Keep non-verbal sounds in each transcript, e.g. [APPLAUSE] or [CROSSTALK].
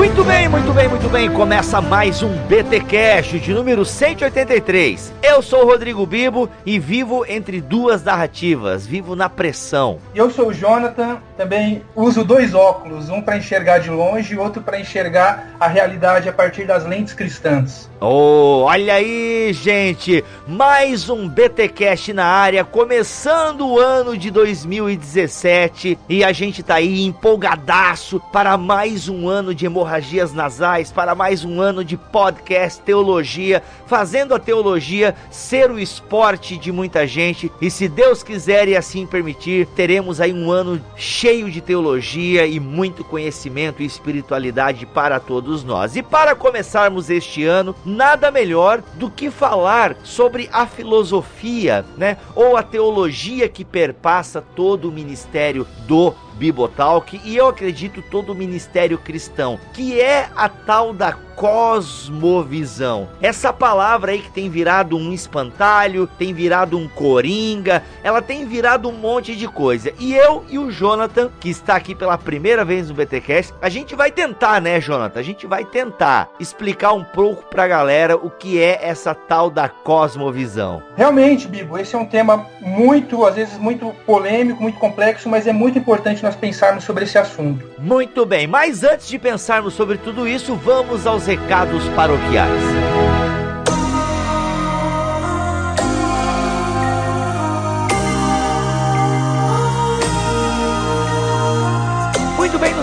Muito bem, muito bem, muito bem. Começa mais um BT Cash de número 183. Eu sou o Rodrigo Bibo e vivo entre duas narrativas, vivo na pressão. Eu sou o Jonathan, também uso dois óculos, um para enxergar de longe e outro para enxergar a realidade a partir das lentes cristãs. Oh, olha aí, gente! Mais um BT Cash na área, começando o ano de 2017 e a gente tá aí empolgadaço para mais um ano de hemorragias nasais, para mais um ano de podcast teologia, fazendo a teologia ser o esporte de muita gente e se Deus quiser e assim permitir, teremos aí um ano cheio de teologia e muito conhecimento e espiritualidade para todos nós. E para começarmos este ano, nada melhor do que falar sobre a filosofia, né? Ou a teologia que perpassa todo o ministério do Bibotalk e eu acredito todo o ministério cristão, que é a tal da cosmovisão. Essa palavra aí que tem virado um espantalho, tem virado um coringa, ela tem virado um monte de coisa. E eu e o Jonathan, que está aqui pela primeira vez no BTcast, a gente vai tentar, né, Jonathan? A gente vai tentar explicar um pouco pra galera o que é essa tal da cosmovisão. Realmente, Bibo, esse é um tema muito, às vezes muito polêmico, muito complexo, mas é muito importante nós pensarmos sobre esse assunto. Muito bem, mas antes de pensarmos sobre tudo isso, vamos aos recados paroquiais.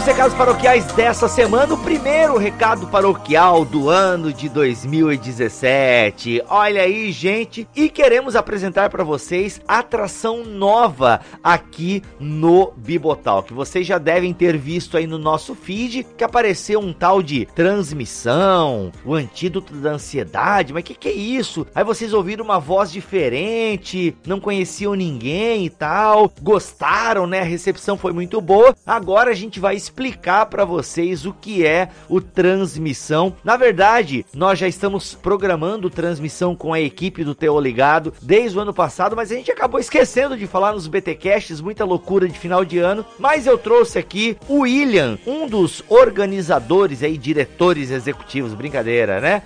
Recados paroquiais dessa semana, o primeiro recado paroquial do ano de 2017. Olha aí, gente, e queremos apresentar para vocês atração nova aqui no Bibotal, que vocês já devem ter visto aí no nosso feed, que apareceu um tal de transmissão, o antídoto da ansiedade, mas que que é isso? Aí vocês ouviram uma voz diferente, não conheciam ninguém e tal, gostaram, né? A recepção foi muito boa. Agora a gente vai para vocês o que é o transmissão. Na verdade, nós já estamos programando transmissão com a equipe do Teo Ligado desde o ano passado, mas a gente acabou esquecendo de falar nos BTcasts, muita loucura de final de ano, mas eu trouxe aqui o William, um dos organizadores aí, diretores executivos, brincadeira, né?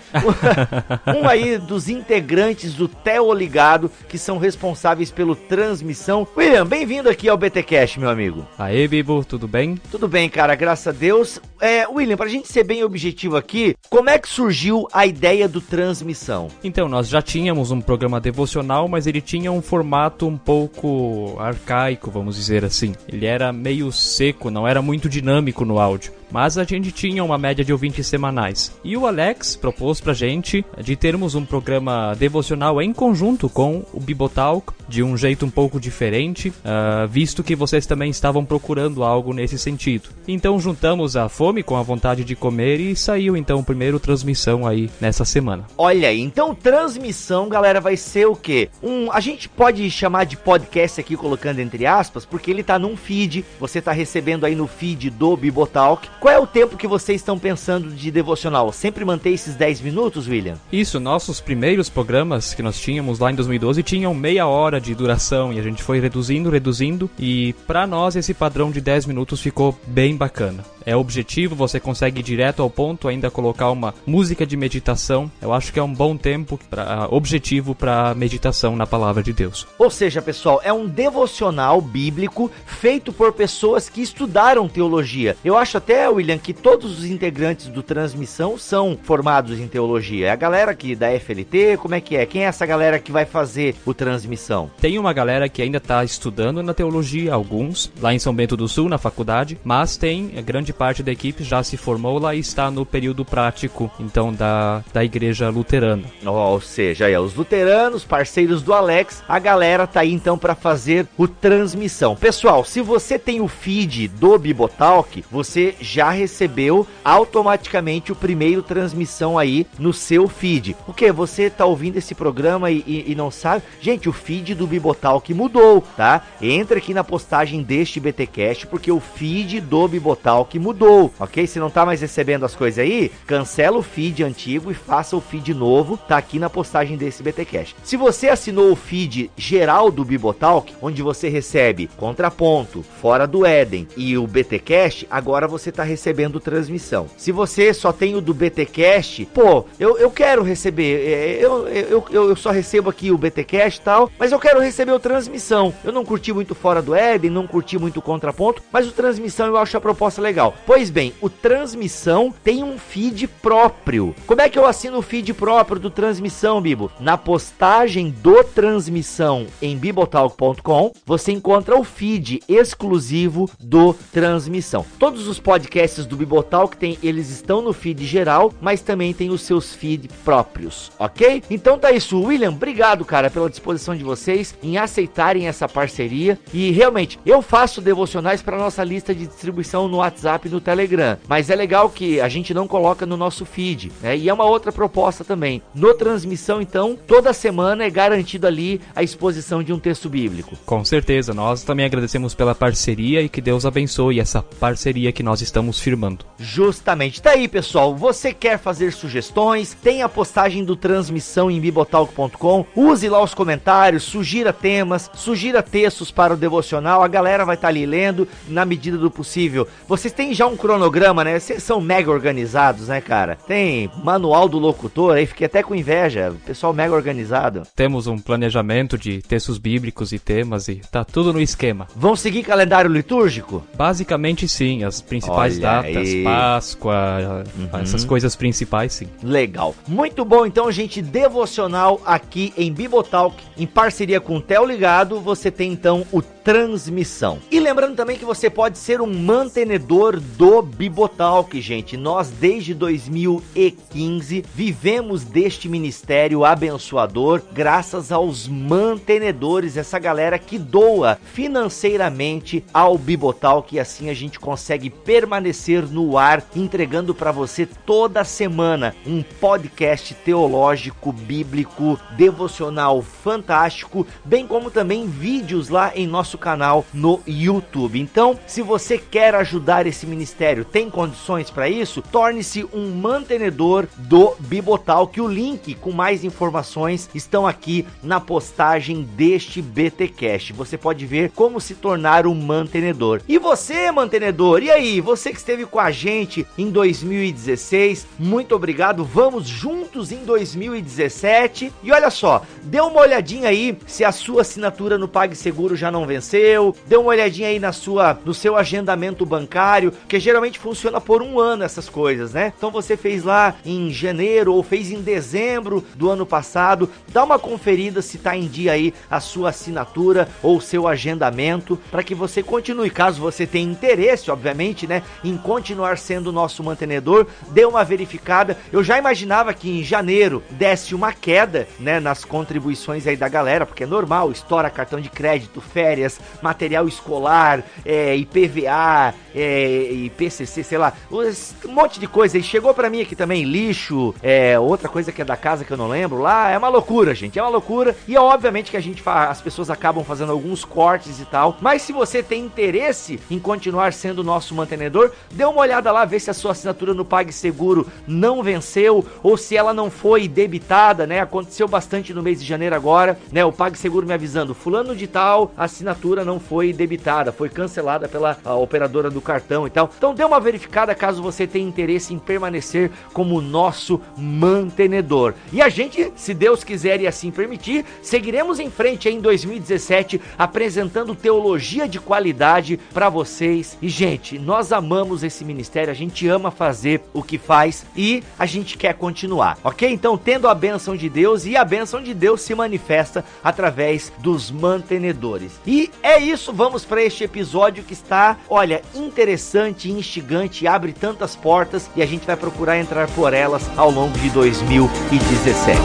[LAUGHS] um aí dos integrantes do Teo Ligado que são responsáveis pelo transmissão. William, bem-vindo aqui ao BTcast, meu amigo. Aê, Bibo, tudo bem? Tudo bem, cara, graças a Deus. É, William, pra gente ser bem objetivo aqui, como é que surgiu a ideia do transmissão? Então, nós já tínhamos um programa devocional, mas ele tinha um formato um pouco arcaico, vamos dizer assim. Ele era meio seco, não era muito dinâmico no áudio mas a gente tinha uma média de ouvintes semanais. E o Alex propôs pra gente de termos um programa devocional em conjunto com o Bibotalk, de um jeito um pouco diferente, uh, visto que vocês também estavam procurando algo nesse sentido. Então juntamos a fome com a vontade de comer e saiu então o primeiro transmissão aí nessa semana. Olha aí, então transmissão, galera, vai ser o quê? Um, a gente pode chamar de podcast aqui colocando entre aspas, porque ele tá num feed, você tá recebendo aí no feed do Bibotalk qual é o tempo que vocês estão pensando de devocional? Sempre manter esses 10 minutos, William? Isso, nossos primeiros programas que nós tínhamos lá em 2012 tinham meia hora de duração e a gente foi reduzindo, reduzindo e para nós esse padrão de 10 minutos ficou bem bacana. É objetivo, você consegue ir direto ao ponto, ainda colocar uma música de meditação. Eu acho que é um bom tempo para objetivo para meditação na palavra de Deus. Ou seja, pessoal, é um devocional bíblico feito por pessoas que estudaram teologia. Eu acho até William, que todos os integrantes do Transmissão são formados em teologia. É a galera aqui da FLT, como é que é? Quem é essa galera que vai fazer o Transmissão? Tem uma galera que ainda está estudando na teologia, alguns, lá em São Bento do Sul, na faculdade, mas tem grande parte da equipe já se formou lá e está no período prático, então, da, da igreja luterana. Ou seja, é, os luteranos, parceiros do Alex, a galera tá aí então para fazer o Transmissão. Pessoal, se você tem o feed do Bibotalk, você já já recebeu automaticamente o primeiro transmissão aí no seu feed. O que? Você tá ouvindo esse programa e, e, e não sabe? Gente, o feed do Bibotalk mudou, tá? Entra aqui na postagem deste BTcast porque o feed do Bibotalk mudou. ok? Se não tá mais recebendo as coisas aí, cancela o feed antigo e faça o feed novo, tá aqui na postagem desse BTcast. Se você assinou o feed geral do Bibotalk, onde você recebe Contraponto, Fora do Éden e o BTcast, agora você tá recebendo transmissão. Se você só tem o do BTcast, pô, eu, eu quero receber, é, eu, eu, eu, eu só recebo aqui o BTcast e tal, mas eu quero receber o transmissão. Eu não curti muito Fora do Éden, não curti muito Contraponto, mas o transmissão eu acho proposta legal. Pois bem, o transmissão tem um feed próprio. Como é que eu assino o feed próprio do transmissão, Bibo? Na postagem do transmissão em bibotalk.com, você encontra o feed exclusivo do transmissão. Todos os podcasts do Bibotalk tem, eles estão no feed geral, mas também tem os seus feed próprios, ok? Então tá isso, William, obrigado, cara, pela disposição de vocês em aceitarem essa parceria e realmente eu faço devocionais para nossa lista de distribuição no WhatsApp e no Telegram, mas é legal que a gente não coloca no nosso feed, né? E é uma outra proposta também. No transmissão, então, toda semana é garantido ali a exposição de um texto bíblico. Com certeza, nós também agradecemos pela parceria e que Deus abençoe essa parceria que nós estamos firmando. Justamente. Tá aí, pessoal. Você quer fazer sugestões? Tem a postagem do transmissão em bibotalk.com. Use lá os comentários, sugira temas, sugira textos para o devocional. A galera vai estar tá ali lendo na medida do possível. Vocês têm já um cronograma, né? Vocês são mega organizados, né, cara? Tem manual do locutor, aí fiquei até com inveja. Pessoal mega organizado. Temos um planejamento de textos bíblicos e temas e tá tudo no esquema. Vão seguir calendário litúrgico? Basicamente sim, as principais Olha datas, aí. Páscoa, uhum. essas coisas principais sim. Legal. Muito bom então, gente, devocional aqui em Bibotalk, em parceria com o Tel Ligado, você tem então o transmissão. E lembrando também que você pode ser um mantenedor do Bibotalk, gente. Nós desde 2015 vivemos deste ministério abençoador graças aos mantenedores, essa galera que doa financeiramente ao Bibotalk e assim a gente consegue permanecer no ar entregando para você toda semana um podcast teológico, bíblico, devocional fantástico, bem como também vídeos lá em nosso nosso canal no YouTube. Então, se você quer ajudar esse ministério, tem condições para isso? Torne-se um mantenedor do Bibotal, que o link com mais informações estão aqui na postagem deste BTcast. Você pode ver como se tornar um mantenedor. E você, mantenedor, e aí, você que esteve com a gente em 2016, muito obrigado. Vamos juntos em 2017. E olha só, dê uma olhadinha aí se a sua assinatura no PagSeguro já não venceu venceu, dê uma olhadinha aí na sua, no seu agendamento bancário, que geralmente funciona por um ano essas coisas, né? Então você fez lá em janeiro ou fez em dezembro do ano passado, dá uma conferida se tá em dia aí a sua assinatura ou seu agendamento para que você continue, caso você tenha interesse, obviamente, né, em continuar sendo nosso mantenedor, dê uma verificada. Eu já imaginava que em janeiro desse uma queda, né, nas contribuições aí da galera, porque é normal, estoura cartão de crédito, férias, material escolar, é, IPVA, é, IPCC, sei lá, um monte de coisa. E chegou para mim aqui também lixo, é, outra coisa que é da casa que eu não lembro lá. É uma loucura, gente, é uma loucura. E é obviamente que a gente as pessoas acabam fazendo alguns cortes e tal. Mas se você tem interesse em continuar sendo nosso mantenedor, dê uma olhada lá, ver se a sua assinatura no PagSeguro não venceu ou se ela não foi debitada, né? Aconteceu bastante no mês de janeiro agora, né? O PagSeguro me avisando, fulano de tal, assinatura assinatura não foi debitada, foi cancelada pela operadora do cartão e tal. Então dê uma verificada caso você tenha interesse em permanecer como nosso mantenedor. E a gente, se Deus quiser e assim permitir, seguiremos em frente em 2017 apresentando teologia de qualidade para vocês. E gente, nós amamos esse ministério, a gente ama fazer o que faz e a gente quer continuar, ok? Então, tendo a bênção de Deus e a bênção de Deus se manifesta através dos mantenedores. E é isso, vamos para este episódio que está, olha, interessante, instigante, abre tantas portas e a gente vai procurar entrar por elas ao longo de 2017.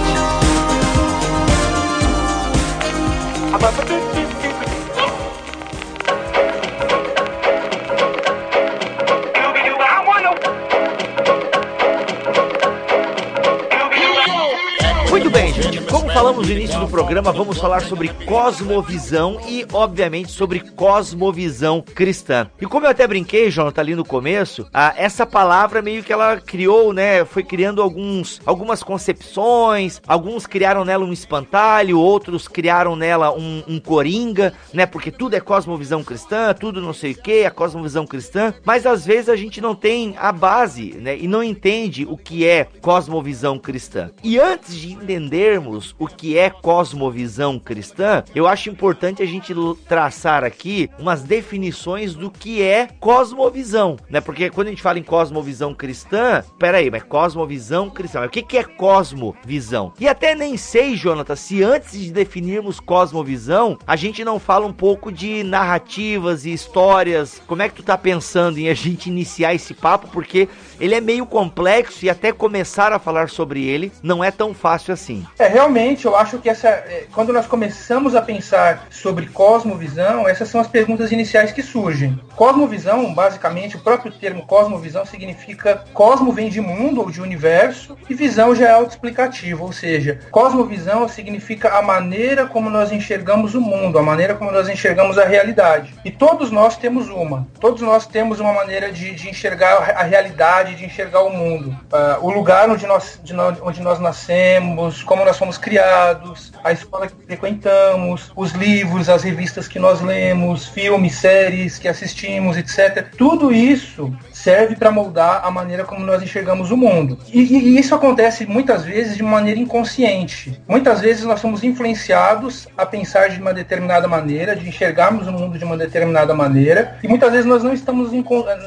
Falamos no início do programa, vamos falar sobre cosmovisão e, obviamente, sobre cosmovisão cristã. E como eu até brinquei, Jonathan, ali no começo, a, essa palavra meio que ela criou, né? Foi criando alguns, algumas concepções, alguns criaram nela um espantalho, outros criaram nela um, um coringa, né? Porque tudo é cosmovisão cristã, tudo não sei o que, a cosmovisão cristã. Mas às vezes a gente não tem a base, né? E não entende o que é cosmovisão cristã. E antes de entendermos o que é cosmovisão cristã, eu acho importante a gente traçar aqui umas definições do que é cosmovisão, né? Porque quando a gente fala em cosmovisão cristã, peraí, mas cosmovisão cristã, mas o que, que é cosmovisão? E até nem sei, Jonathan, se antes de definirmos cosmovisão, a gente não fala um pouco de narrativas e histórias. Como é que tu tá pensando em a gente iniciar esse papo? Porque ele é meio complexo e até começar a falar sobre ele não é tão fácil assim. É, realmente, eu acho que essa, é, quando nós começamos a pensar sobre cosmovisão, essas são as perguntas iniciais que surgem. Cosmovisão, basicamente, o próprio termo cosmovisão significa cosmo vem de mundo ou de universo e visão já é autoexplicativo, ou seja, cosmovisão significa a maneira como nós enxergamos o mundo, a maneira como nós enxergamos a realidade. E todos nós temos uma, todos nós temos uma maneira de, de enxergar a realidade de enxergar o mundo. Uh, o lugar onde nós, nós, onde nós nascemos, como nós fomos criados, a escola que frequentamos, os livros, as revistas que nós lemos, filmes, séries que assistimos, etc. Tudo isso serve para moldar a maneira como nós enxergamos o mundo. E, e, isso acontece muitas vezes de maneira inconsciente. Muitas vezes nós somos influenciados a pensar de uma determinada maneira, de enxergarmos o mundo de uma determinada maneira, e muitas vezes nós não estamos,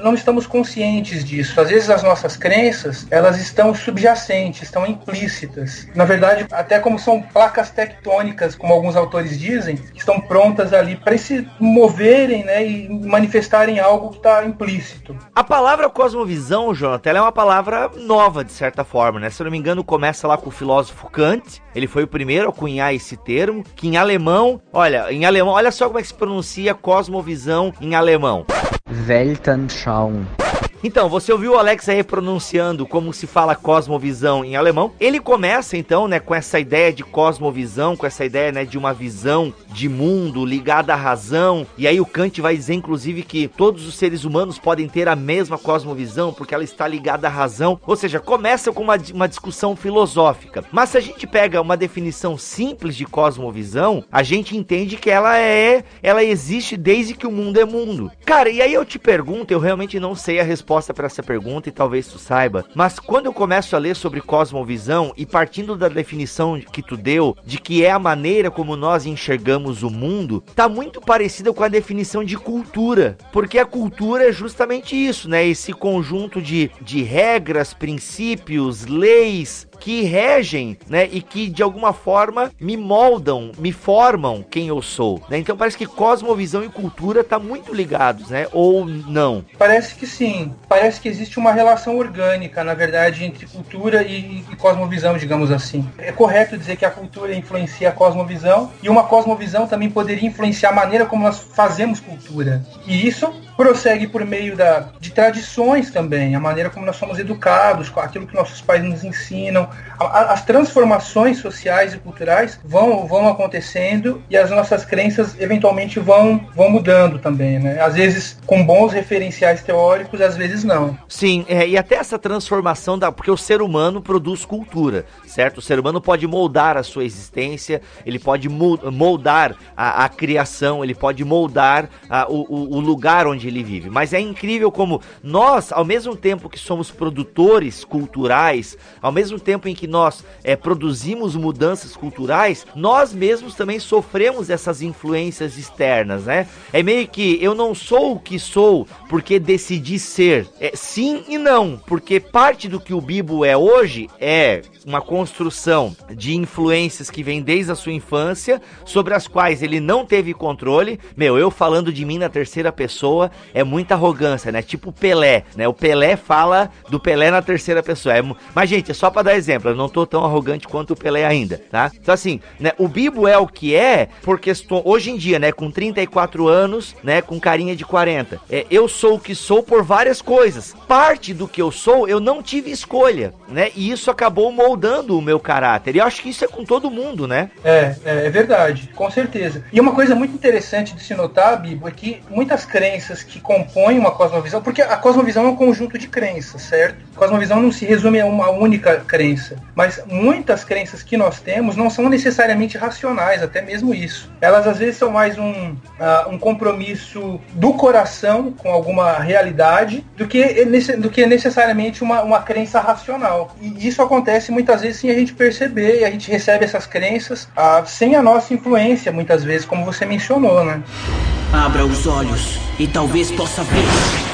não estamos conscientes disso. Às vezes as nossas crenças, elas estão subjacentes, estão implícitas. Na verdade, até como são placas tectônicas, como alguns autores dizem, que estão prontas ali para se moverem né, e manifestarem algo que está implícito. A palavra palavra cosmovisão, Jonathan, ela é uma palavra nova, de certa forma, né? Se eu não me engano, começa lá com o filósofo Kant. Ele foi o primeiro a cunhar esse termo, que em alemão, olha, em alemão, olha só como é que se pronuncia cosmovisão em alemão. Weltanschauung. Então, você ouviu o Alex aí pronunciando como se fala cosmovisão em alemão. Ele começa então, né, com essa ideia de cosmovisão, com essa ideia, né, de uma visão de mundo ligada à razão. E aí o Kant vai dizer inclusive que todos os seres humanos podem ter a mesma cosmovisão porque ela está ligada à razão. Ou seja, começa com uma, uma discussão filosófica. Mas se a gente pega uma definição simples de cosmovisão, a gente entende que ela é, ela existe desde que o mundo é mundo. Cara, e aí eu te pergunto, eu realmente não sei a resposta resposta para essa pergunta e talvez tu saiba, mas quando eu começo a ler sobre cosmovisão e partindo da definição que tu deu de que é a maneira como nós enxergamos o mundo, tá muito parecida com a definição de cultura, porque a cultura é justamente isso, né? Esse conjunto de, de regras, princípios, leis, que regem, né, e que de alguma forma me moldam, me formam quem eu sou, né? Então parece que cosmovisão e cultura tá muito ligados, né? Ou não? Parece que sim. Parece que existe uma relação orgânica, na verdade, entre cultura e, e cosmovisão, digamos assim. É correto dizer que a cultura influencia a cosmovisão e uma cosmovisão também poderia influenciar a maneira como nós fazemos cultura. E isso prossegue por meio da, de tradições também, a maneira como nós somos educados, aquilo que nossos pais nos ensinam. As transformações sociais e culturais vão, vão acontecendo e as nossas crenças eventualmente vão, vão mudando também, né? Às vezes com bons referenciais teóricos, às vezes não. Sim, é, e até essa transformação da. Porque o ser humano produz cultura, certo? O ser humano pode moldar a sua existência, ele pode moldar a, a criação, ele pode moldar a, o, o lugar onde ele vive. Mas é incrível como nós, ao mesmo tempo que somos produtores culturais, ao mesmo tempo em que nós é, produzimos mudanças culturais, nós mesmos também sofremos essas influências externas, né? É meio que eu não sou o que sou porque decidi ser. É, sim e não, porque parte do que o Bibo é hoje é uma construção de influências que vem desde a sua infância, sobre as quais ele não teve controle. Meu, eu falando de mim na terceira pessoa é muita arrogância, né? Tipo Pelé, né? O Pelé fala do Pelé na terceira pessoa. É, mas, gente, é só para dar exemplo eu não tô tão arrogante quanto o Pelé ainda, tá? Então assim, né, o Bibo é o que é por questão hoje em dia, né, com 34 anos, né, com carinha de 40. É, eu sou o que sou por várias coisas. Parte do que eu sou, eu não tive escolha, né? E isso acabou moldando o meu caráter. E eu acho que isso é com todo mundo, né? É, é, é verdade, com certeza. E uma coisa muito interessante de se notar, Bibo, é que muitas crenças que compõem uma cosmovisão, porque a cosmovisão é um conjunto de crenças, certo? A cosmovisão não se resume a uma única crença, mas muitas crenças que nós temos não são necessariamente racionais, até mesmo isso. Elas às vezes são mais um, uh, um compromisso do coração com alguma realidade do que, do que necessariamente uma, uma crença racional. E isso acontece muitas vezes sem a gente perceber, e a gente recebe essas crenças uh, sem a nossa influência, muitas vezes, como você mencionou, né? Abra os olhos e talvez possa ver.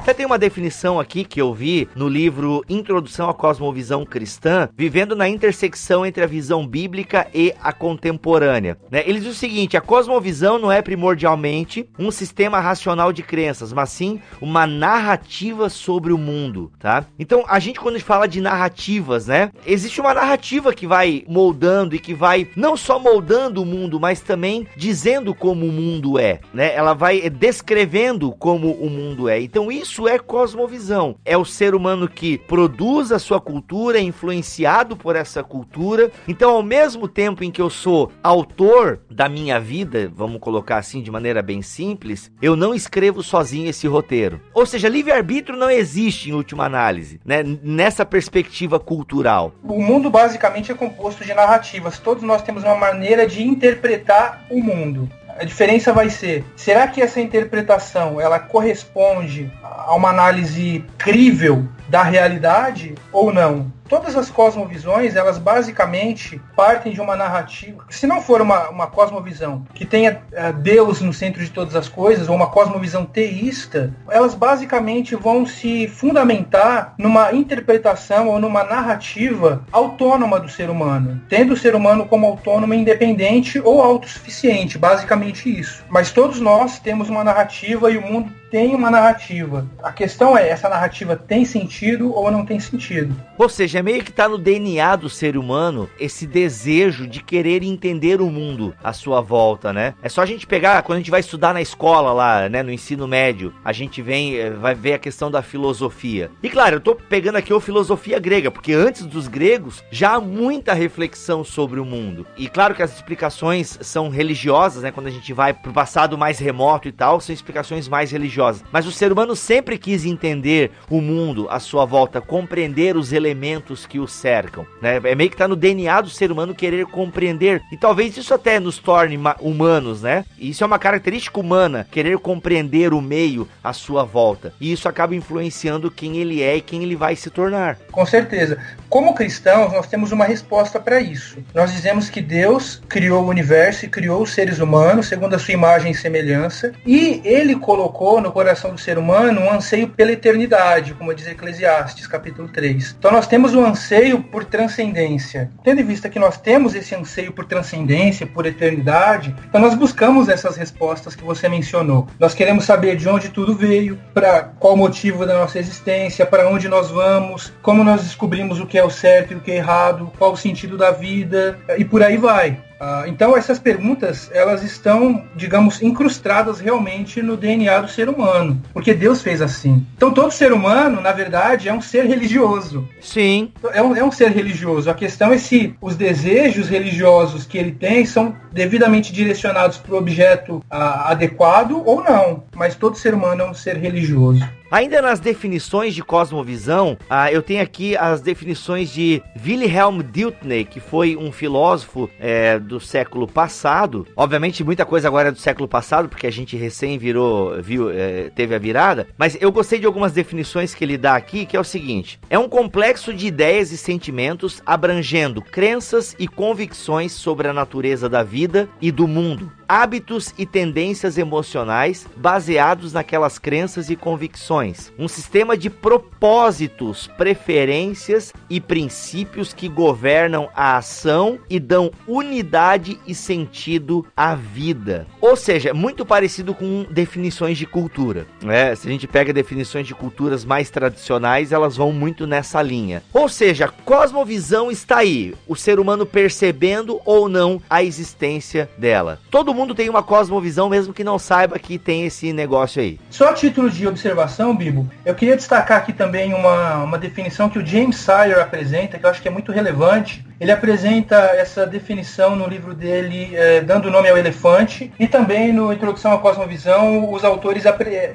Até tem uma definição aqui que eu vi no livro Introdução à Cosmovisão Cristã, vivendo na intersecção entre a visão bíblica e a contemporânea. Né? Ele diz o seguinte: a cosmovisão não é primordialmente um sistema racional de crenças, mas sim uma narrativa sobre o mundo, tá? Então, a gente quando fala de narrativas, né? Existe uma narrativa que vai moldando e que vai não só moldando o mundo, mas também dizendo como o mundo é, né? Ela vai descrevendo como o mundo é. Então, isso é cosmovisão. É o ser humano que produz a sua cultura, é influenciado por essa cultura. Então, ao mesmo tempo em que eu sou autor da minha vida, vamos colocar assim de maneira bem simples, eu não escrevo sozinho esse roteiro. Ou seja, livre-arbítrio não existe em última análise, né? Nessa perspectiva cultural. O mundo basicamente é composto de narrativas. Todos nós temos uma maneira de interpretar o mundo. A diferença vai ser, será que essa interpretação ela corresponde a uma análise crível da realidade ou não? Todas as cosmovisões, elas basicamente partem de uma narrativa. Se não for uma, uma cosmovisão que tenha uh, Deus no centro de todas as coisas, ou uma cosmovisão teísta, elas basicamente vão se fundamentar numa interpretação ou numa narrativa autônoma do ser humano, tendo o ser humano como autônomo, independente ou autossuficiente, basicamente isso. Mas todos nós temos uma narrativa e o mundo tem uma narrativa. A questão é, essa narrativa tem sentido ou não tem sentido? Ou seja, é meio que tá no DNA do ser humano esse desejo de querer entender o mundo à sua volta, né? É só a gente pegar, quando a gente vai estudar na escola lá, né, no ensino médio, a gente vem, eh, vai ver a questão da filosofia. E claro, eu tô pegando aqui a filosofia grega, porque antes dos gregos já há muita reflexão sobre o mundo. E claro que as explicações são religiosas, né? Quando a gente vai pro passado mais remoto e tal, são explicações mais religiosas religiosa. Mas o ser humano sempre quis entender o mundo à sua volta, compreender os elementos que o cercam. Né? É meio que está no DNA do ser humano querer compreender. E talvez isso até nos torne humanos, né? Isso é uma característica humana, querer compreender o meio à sua volta. E isso acaba influenciando quem ele é e quem ele vai se tornar. Com certeza. Como cristãos, nós temos uma resposta para isso. Nós dizemos que Deus criou o universo e criou os seres humanos segundo a sua imagem e semelhança, e ele colocou no coração do ser humano um anseio pela eternidade, como diz Eclesiastes, capítulo 3. Então nós temos um anseio por transcendência. Tendo em vista que nós temos esse anseio por transcendência, por eternidade, então nós buscamos essas respostas que você mencionou. Nós queremos saber de onde tudo veio, para qual motivo da nossa existência, para onde nós vamos, como nós descobrimos o que é o certo e o que é errado, qual o sentido da vida, e por aí vai. Ah, então essas perguntas elas estão, digamos, incrustadas realmente no DNA do ser humano, porque Deus fez assim. Então todo ser humano, na verdade, é um ser religioso. Sim. É um, é um ser religioso. A questão é se os desejos religiosos que ele tem são devidamente direcionados para o objeto ah, adequado ou não. Mas todo ser humano é um ser religioso. Ainda nas definições de cosmovisão, ah, eu tenho aqui as definições de Wilhelm Dilthey, que foi um filósofo é, do século passado. Obviamente, muita coisa agora é do século passado, porque a gente recém virou, viu, é, teve a virada. Mas eu gostei de algumas definições que ele dá aqui, que é o seguinte: é um complexo de ideias e sentimentos abrangendo crenças e convicções sobre a natureza da vida e do mundo hábitos e tendências emocionais baseados naquelas crenças e convicções. Um sistema de propósitos, preferências e princípios que governam a ação e dão unidade e sentido à vida. Ou seja, muito parecido com definições de cultura. Né? Se a gente pega definições de culturas mais tradicionais, elas vão muito nessa linha. Ou seja, cosmovisão está aí, o ser humano percebendo ou não a existência dela. Todo mundo tem uma cosmovisão, mesmo que não saiba que tem esse negócio aí. Só a título de observação, Bibo, eu queria destacar aqui também uma, uma definição que o James Sire apresenta, que eu acho que é muito relevante. Ele apresenta essa definição no livro dele, é, Dando Nome ao Elefante, e também no Introdução à Cosmovisão, os autores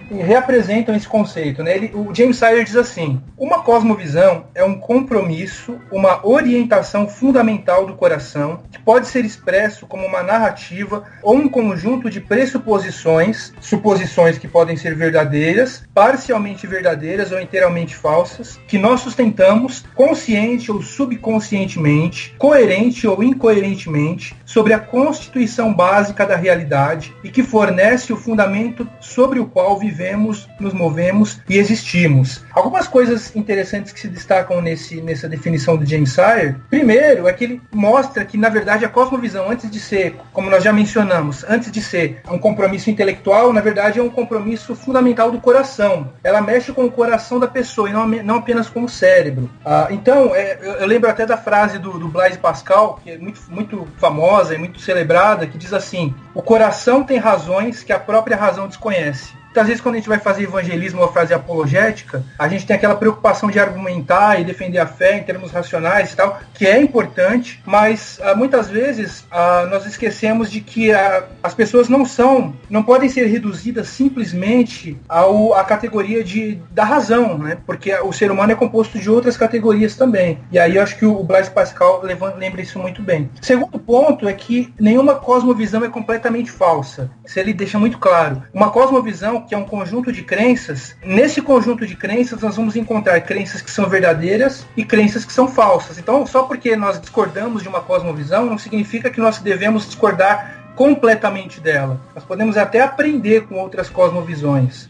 reapresentam esse conceito. Né? Ele, o James Sire diz assim: Uma cosmovisão é um compromisso, uma orientação fundamental do coração, que pode ser expresso como uma narrativa ou um conjunto de pressuposições, suposições que podem ser verdadeiras, parcialmente verdadeiras ou inteiramente falsas, que nós sustentamos consciente ou subconscientemente, coerente ou incoerentemente, sobre a constituição básica da realidade e que fornece o fundamento sobre o qual vivemos, nos movemos e existimos. Algumas coisas interessantes que se destacam nesse, nessa definição do James Sire. Primeiro, é que ele mostra que, na verdade, a cosmovisão, antes de ser, como nós já mencionamos, antes de ser um compromisso intelectual, na verdade é um compromisso fundamental do coração. Ela mexe com o coração da pessoa e não, não apenas com o cérebro. Ah, então, é, eu, eu, lembro até da frase do, do Blaise Pascal, que é muito, muito famosa e muito celebrada, que diz assim: O coração tem razões que a própria razão desconhece. Muitas vezes, quando a gente vai fazer evangelismo ou fazer apologética, a gente tem aquela preocupação de argumentar e defender a fé em termos racionais e tal, que é importante, mas ah, muitas vezes ah, nós esquecemos de que ah, as pessoas não são, não podem ser reduzidas simplesmente ao, à categoria de, da razão, né? Porque o ser humano é composto de outras categorias também. E aí eu acho que o Blaise Pascal lembra isso muito bem. Segundo ponto é que nenhuma cosmovisão é completamente falsa. Isso ele deixa muito claro. Uma cosmovisão que é um conjunto de crenças. Nesse conjunto de crenças, nós vamos encontrar crenças que são verdadeiras e crenças que são falsas. Então, só porque nós discordamos de uma cosmovisão, não significa que nós devemos discordar completamente dela. Nós podemos até aprender com outras cosmovisões.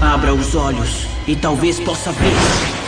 Abra os olhos e talvez possa ver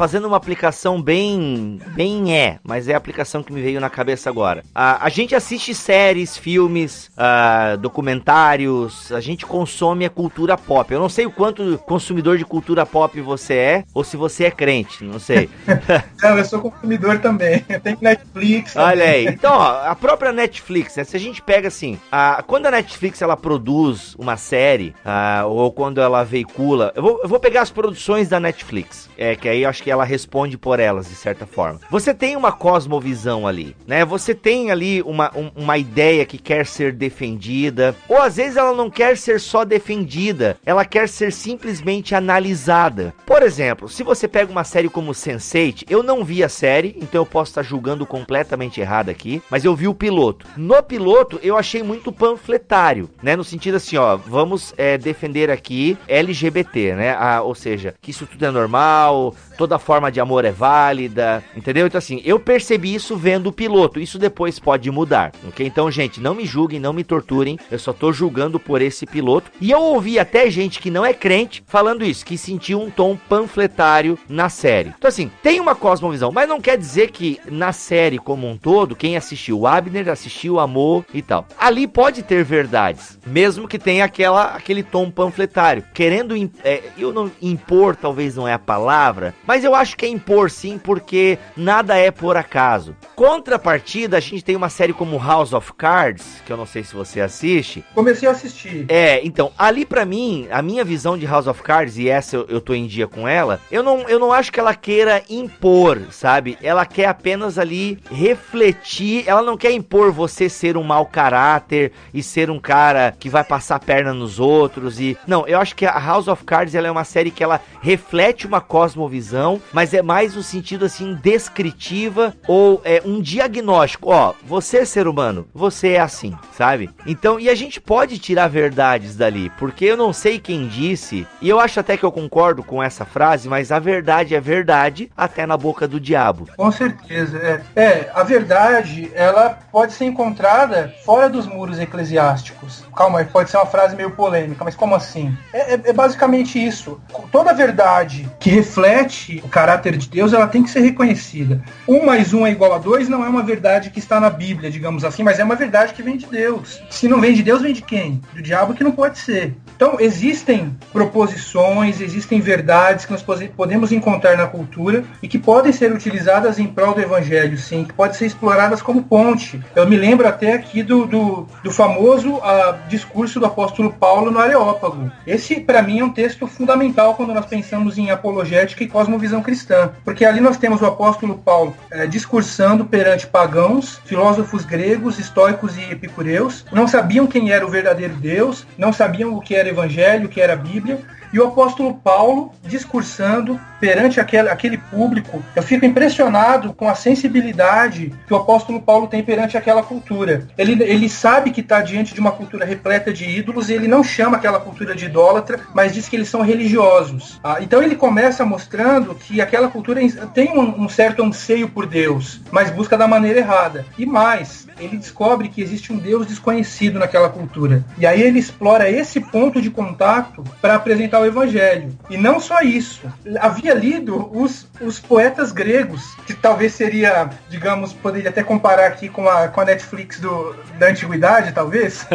fazendo uma aplicação bem. bem é, mas é a aplicação que me veio na cabeça agora. A, a gente assiste séries, filmes, uh, documentários, a gente consome a cultura pop. Eu não sei o quanto consumidor de cultura pop você é, ou se você é crente, não sei. [LAUGHS] não, eu sou consumidor também. [LAUGHS] Tenho Netflix. Também. Olha aí. Então, ó, a própria Netflix, né, se a gente pega assim, a, quando a Netflix ela produz uma série, uh, ou quando ela veicula, eu vou, eu vou pegar as produções da Netflix, é, que aí acho que ela responde por elas, de certa forma. Você tem uma cosmovisão ali, né? Você tem ali uma, um, uma ideia que quer ser defendida, ou às vezes ela não quer ser só defendida, ela quer ser simplesmente analisada. Por exemplo, se você pega uma série como Sense8, eu não vi a série, então eu posso estar julgando completamente errado aqui, mas eu vi o piloto. No piloto, eu achei muito panfletário, né? No sentido assim, ó, vamos é, defender aqui LGBT, né? Ah, ou seja, que isso tudo é normal, toda forma de amor é válida, entendeu? Então assim, eu percebi isso vendo o piloto, isso depois pode mudar, ok? Então, gente, não me julguem, não me torturem, eu só tô julgando por esse piloto. E eu ouvi até gente que não é crente falando isso, que sentiu um tom panfletário na série. Então assim, tem uma cosmovisão, mas não quer dizer que na série como um todo, quem assistiu o Abner assistiu, amor e tal. Ali pode ter verdades, mesmo que tenha aquela, aquele tom panfletário, querendo, é, eu não impor, talvez não é a palavra, mas eu acho que é impor sim, porque nada é por acaso. Contrapartida, a gente tem uma série como House of Cards, que eu não sei se você assiste. Comecei a assistir. É, então, ali para mim, a minha visão de House of Cards, e essa eu, eu tô em dia com ela, eu não, eu não acho que ela queira impor, sabe? Ela quer apenas ali refletir, ela não quer impor você ser um mau caráter e ser um cara que vai passar a perna nos outros e... Não, eu acho que a House of Cards ela é uma série que ela reflete uma cosmovisão cosmovisão, mas é mais no sentido assim descritiva ou é um diagnóstico. Ó, você ser humano, você é assim, sabe? Então, e a gente pode tirar verdades dali, porque eu não sei quem disse, e eu acho até que eu concordo com essa frase, mas a verdade é verdade até na boca do diabo. Com certeza, é. É, a verdade, ela pode ser encontrada fora dos muros eclesiásticos. Calma, pode ser uma frase meio polêmica, mas como assim? É, é, é basicamente isso. Toda verdade que reflete o caráter de Deus, ela tem que ser reconhecida. Um mais um é igual a dois não é uma verdade que está na Bíblia, digamos assim, mas é uma verdade que vem de Deus. Se não vem de Deus, vem de quem? Do diabo que não pode ser. Então, existem proposições, existem verdades que nós podemos encontrar na cultura e que podem ser utilizadas em prol do evangelho, sim, que podem ser exploradas como ponte. Eu me lembro até aqui do, do, do famoso uh, discurso do apóstolo Paulo no Areópago. Esse, para mim, é um texto fundamental quando nós pensamos em apologética e cosmovisão cristã, porque ali nós temos o apóstolo Paulo uh, discursando perante pagãos, filósofos gregos, estoicos e epicureus, não sabiam quem era o verdadeiro Deus, não sabiam o que era evangelho, o que era Bíblia, e o apóstolo Paulo discursando perante aquele, aquele público. Eu fico impressionado com a sensibilidade que o apóstolo Paulo tem perante aquela cultura. Ele, ele sabe que está diante de uma cultura repleta de ídolos e ele não chama aquela cultura de idólatra, mas diz que eles são religiosos. Ah, então ele começa mostrando que aquela cultura tem um, um certo anseio por Deus, mas busca da maneira errada. E mais, ele descobre que existe um Deus desconhecido naquela cultura. E aí ele explora esse ponto de contato para apresentar o evangelho. E não só isso. Havia lido os, os poetas gregos, que talvez seria, digamos, poderia até comparar aqui com a, com a Netflix do, da antiguidade, talvez.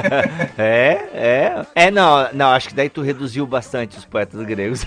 [LAUGHS] é, é. É, não, não, acho que daí tu reduziu bastante os poetas gregos.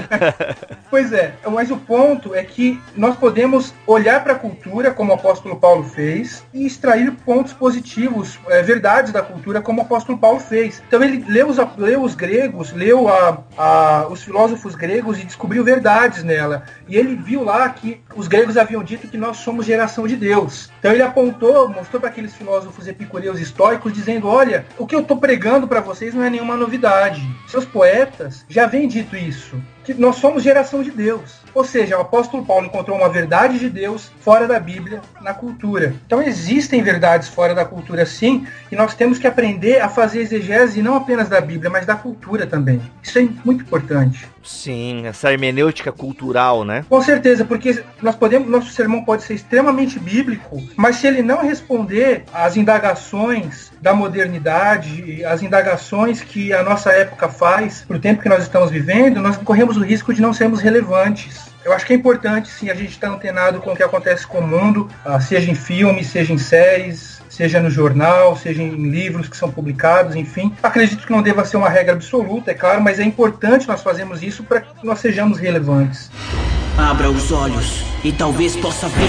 [LAUGHS] pois é, mas o ponto é que nós podemos olhar para a cultura, como o apóstolo Paulo fez, e extrair pontos positivos, é, verdades da cultura, como o apóstolo Paulo fez. Então ele leu os, leu os gregos, leu a, a, os filósofos gregos e descobriu verdades nela. E ele viu lá que os gregos haviam dito que nós somos geração de Deus. Então ele apontou, mostrou para aqueles filósofos epicureus estoicos, dizendo: olha, o que eu estou pregando para vocês não é nenhuma novidade. Seus poetas já vêm dito isso que nós somos geração de Deus. Ou seja, o apóstolo Paulo encontrou uma verdade de Deus fora da Bíblia, na cultura. Então existem verdades fora da cultura sim, e nós temos que aprender a fazer exegese não apenas da Bíblia, mas da cultura também. Isso é muito importante. Sim, essa hermenêutica cultural, né? Com certeza, porque nós podemos, nosso sermão pode ser extremamente bíblico, mas se ele não responder às indagações da modernidade, às indagações que a nossa época faz para o tempo que nós estamos vivendo, nós corremos o risco de não sermos relevantes. Eu acho que é importante, sim, a gente estar antenado com o que acontece com o mundo, ah, seja em filmes, seja em séries, seja no jornal, seja em livros que são publicados, enfim. Acredito que não deva ser uma regra absoluta, é claro, mas é importante nós fazermos isso para que nós sejamos relevantes. Abra os olhos e talvez possa ver.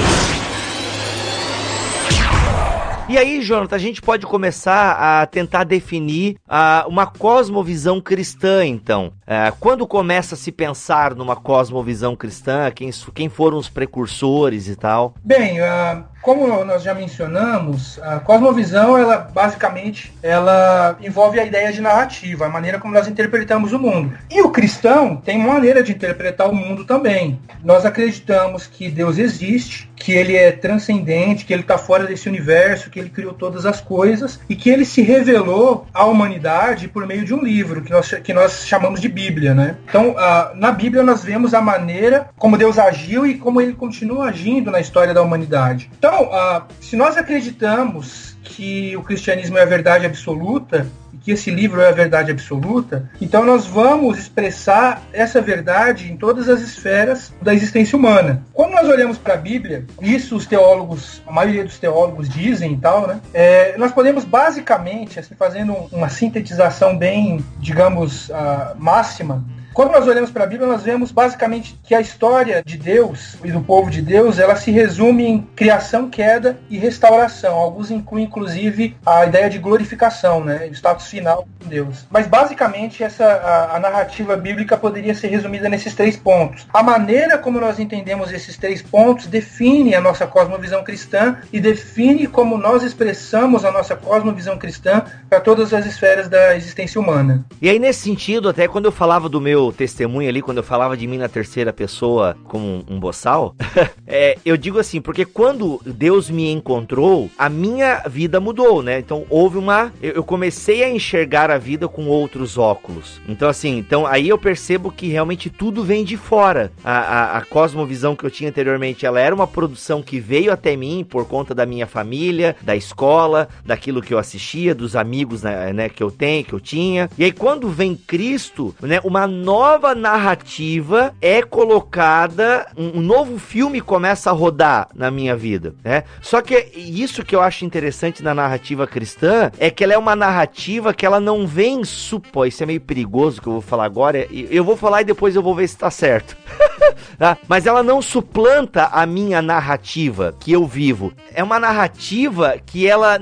E aí, Jonathan, a gente pode começar a tentar definir uh, uma cosmovisão cristã, então. Uh, quando começa a se pensar numa cosmovisão cristã, quem, quem foram os precursores e tal? Bem, uh, como nós já mencionamos, a cosmovisão, ela basicamente, ela envolve a ideia de narrativa, a maneira como nós interpretamos o mundo. E o cristão tem uma maneira de interpretar o mundo também. Nós acreditamos que Deus existe, que ele é transcendente, que ele está fora desse universo, que ele criou todas as coisas e que ele se revelou à humanidade por meio de um livro que nós, que nós chamamos de Bíblia, né? Então, na Bíblia nós vemos a maneira como Deus agiu e como ele continua agindo na história da humanidade. Então, então, uh, se nós acreditamos que o cristianismo é a verdade absoluta, e que esse livro é a verdade absoluta, então nós vamos expressar essa verdade em todas as esferas da existência humana. Quando nós olhamos para a Bíblia, isso os teólogos, a maioria dos teólogos dizem e tal, né? É, nós podemos basicamente, assim, fazendo uma sintetização bem, digamos, uh, máxima, quando nós olhamos para a Bíblia, nós vemos basicamente que a história de Deus e do povo de Deus, ela se resume em criação, queda e restauração. Alguns incluem inclusive a ideia de glorificação, né, o status final de Deus. Mas basicamente essa a, a narrativa bíblica poderia ser resumida nesses três pontos. A maneira como nós entendemos esses três pontos define a nossa cosmovisão cristã e define como nós expressamos a nossa cosmovisão cristã para todas as esferas da existência humana. E aí nesse sentido, até quando eu falava do meu meu testemunho ali, quando eu falava de mim na terceira pessoa como um, boçal, [LAUGHS] é, eu digo assim, porque quando Deus me encontrou, a minha vida mudou, né? Então houve uma. Eu, eu comecei a enxergar a vida com outros óculos. Então, assim, então aí eu percebo que realmente tudo vem de fora. A, a, a cosmovisão que eu tinha anteriormente, ela era uma produção que veio até mim por conta da minha família, da escola, daquilo que eu assistia, dos amigos né, né, que eu tenho, que eu tinha. E aí, quando vem Cristo, né, uma nova narrativa é colocada, um, novo filme começa a rodar na minha vida, né? Só que isso que eu acho interessante na narrativa cristã é que ela é uma narrativa que ela não vem supor, isso é meio perigoso que eu vou falar agora, eu vou falar e depois eu vou ver se tá certo. [LAUGHS] tá? Mas ela não suplanta a minha narrativa que eu vivo. É uma narrativa que ela,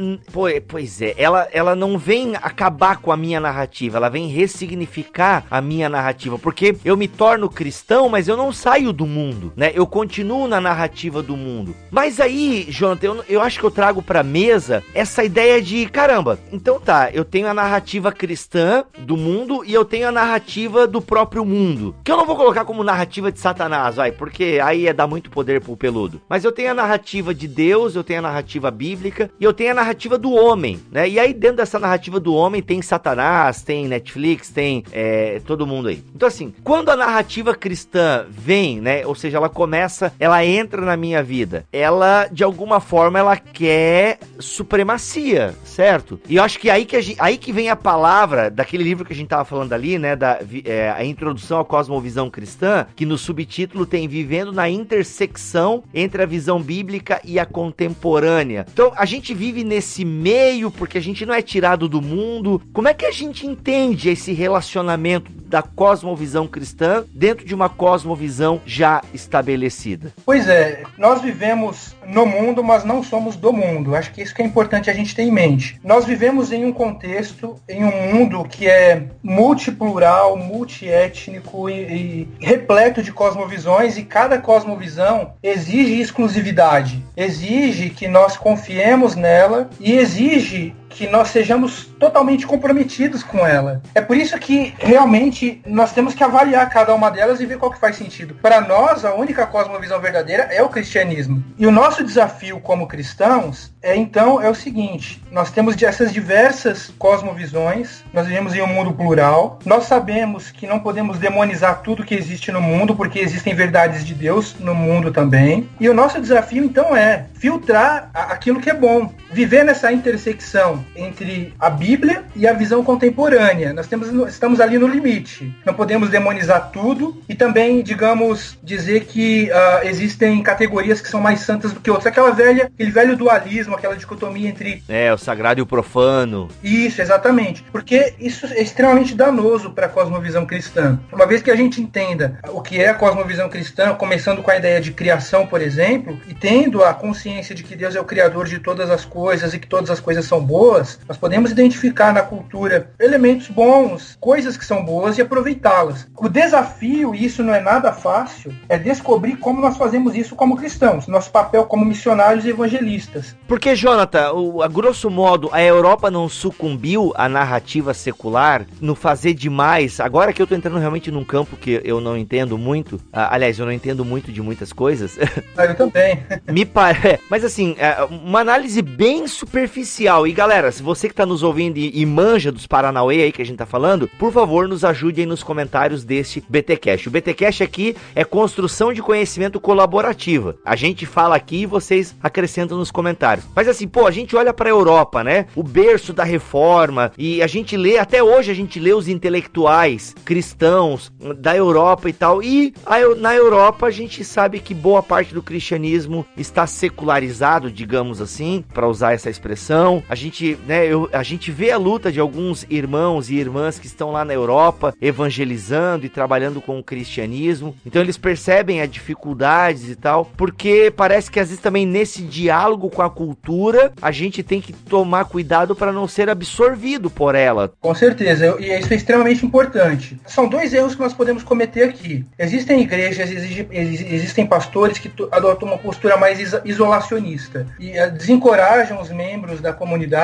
pois é, ela, ela não vem acabar com a minha narrativa, ela vem ressignificar a minha narrativa, porque eu me torno cristão, mas eu não saio do mundo, né? Eu continuo na narrativa do mundo. Mas aí, Jonathan, eu, eu acho que eu trago pra mesa essa ideia de, caramba, então tá, eu tenho a narrativa cristã do mundo e eu tenho a narrativa do próprio mundo. Que eu não vou colocar como narrativa de Satanás, vai, porque aí é dar muito poder pro peludo. Mas eu tenho a narrativa de Deus, eu tenho a narrativa bíblica e eu tenho a narrativa do homem, né? E aí dentro dessa narrativa do homem tem Satanás, tem Netflix, tem é, todo mundo aí. Então assim, quando a narrativa cristã vem, né? Ou seja, ela começa, ela entra na minha vida, ela de alguma forma ela quer supremacia, certo? E eu acho que aí que, gente, aí que vem a palavra daquele livro que a gente tava falando ali, né? Da é, a introdução à cosmovisão cristã, que no subtítulo tem Vivendo na intersecção entre a visão bíblica e a contemporânea. Então a gente vive nesse meio porque a gente não é tirado do mundo. Como é que a gente entende esse relacionamento da cosmovisão cristã dentro de uma cosmovisão já estabelecida? Pois é, nós vivemos no mundo, mas não somos do mundo. Acho que isso que é importante a gente ter em mente. Nós vivemos em um contexto, em um mundo que é multiplural, multiétnico e, e repleto de cosmovisões e cada cosmovisão exige exclusividade, exige que nós confiemos nela e exige que nós sejamos totalmente comprometidos com ela. É por isso que realmente nós temos que avaliar cada uma delas e ver qual que faz sentido. Para nós, a única cosmovisão verdadeira é o cristianismo. E o nosso desafio como cristãos é então é o seguinte: nós temos essas diversas cosmovisões, nós vivemos em um mundo plural. Nós sabemos que não podemos demonizar tudo que existe no mundo, porque existem verdades de Deus no mundo também. E o nosso desafio então é filtrar aquilo que é bom, viver nessa intersecção entre a Bíblia e a visão contemporânea. Nós temos, estamos ali no limite. Não podemos demonizar tudo e também, digamos, dizer que uh, existem categorias que são mais santas do que outras. Aquela velha, aquele velho dualismo, aquela dicotomia entre é o sagrado e o profano. Isso, exatamente, porque isso é extremamente danoso para a cosmovisão cristã. Uma vez que a gente entenda o que é a cosmovisão cristã, começando com a ideia de criação, por exemplo, e tendo a consciência de que Deus é o criador de todas as coisas e que todas as coisas são boas boas, nós podemos identificar na cultura elementos bons, coisas que são boas e aproveitá-las. O desafio, e isso não é nada fácil, é descobrir como nós fazemos isso como cristãos, nosso papel como missionários e evangelistas. Porque, Jonathan, o, a grosso modo, a Europa não sucumbiu à narrativa secular no fazer demais. Agora que eu tô entrando realmente num campo que eu não entendo muito, ah, aliás, eu não entendo muito de muitas coisas. [LAUGHS] Ah, eu também. Me parece. [LAUGHS] Mas assim, é, uma análise bem superficial. E galera, se você que tá nos ouvindo e, e, manja dos Paranauê aí que a gente tá falando, por favor, nos ajude aí nos comentários deste BTcast. O BTcast aqui é construção de conhecimento colaborativa. A gente fala aqui e vocês acrescentam nos comentários. Mas assim, pô, a gente olha pra Europa, né? O berço da reforma e a gente lê, até hoje a gente lê os intelectuais cristãos da Europa e tal. E a, na Europa a gente sabe que boa parte do cristianismo está secularizado, digamos assim, para usar essa expressão. A gente né, eu, a gente vê a luta de alguns irmãos e irmãs que estão lá na Europa evangelizando e trabalhando com o cristianismo. Então eles percebem as dificuldades e tal, porque parece que às vezes também nesse diálogo com a cultura a gente tem que tomar cuidado para não ser absorvido por ela. Com certeza, e isso é extremamente importante. São dois erros que nós podemos cometer aqui. Existem igrejas, existem pastores que adotam uma postura mais isolacionista e uh, desencorajam os membros da comunidade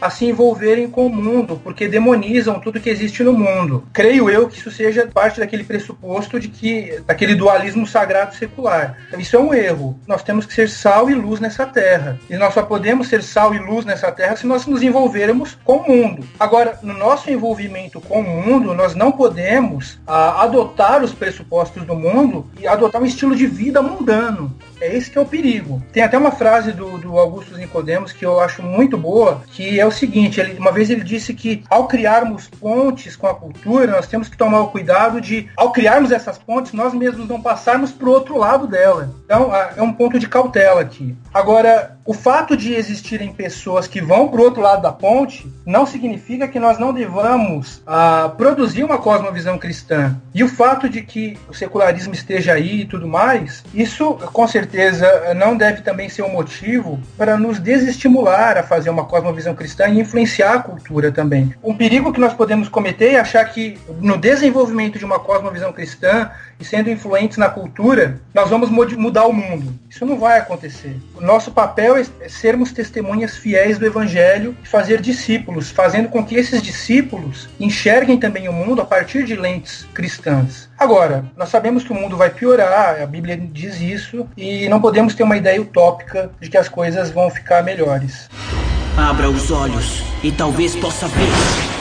a se envolverem com o mundo, porque demonizam tudo que existe no mundo. Creio eu que isso seja parte daquele pressuposto de que daquele dualismo sagrado secular. Isso é um erro. Nós temos que ser sal e luz nessa terra. E nós só podemos ser sal e luz nessa terra se nós nos envolvermos com o mundo. Agora, no nosso envolvimento com o mundo, nós não podemos ah, adotar os pressupostos do mundo e adotar um estilo de vida mundano. É esse que é o perigo. Tem até uma frase do, do Augusto Nicodemos que eu acho muito boa, que é o seguinte, ele, uma vez ele disse que ao criarmos pontes com a cultura, nós temos que tomar o cuidado de, ao criarmos essas pontes, nós mesmos não passarmos para o outro lado dela. Então, é um ponto de cautela aqui. Agora, o fato de existirem pessoas que vão para o outro lado da ponte não significa que nós não devamos uh, produzir uma cosmovisão cristã. E o fato de que o secularismo esteja aí e tudo mais, isso com certeza não deve também ser um motivo para nos desestimular a fazer uma cosmovisão cristã e influenciar a cultura também. Um perigo que nós podemos cometer é achar que no desenvolvimento de uma cosmovisão cristã e sendo influentes na cultura, nós vamos mudar o mundo. Isso não vai acontecer. O nosso papel é sermos testemunhas fiéis do Evangelho e fazer discípulos, fazendo com que esses discípulos enxerguem também o mundo a partir de lentes cristãs. Agora, nós sabemos que o mundo vai piorar, a Bíblia diz isso, e não podemos ter uma ideia utópica de que as coisas vão ficar melhores. Abra os olhos e talvez possa ver.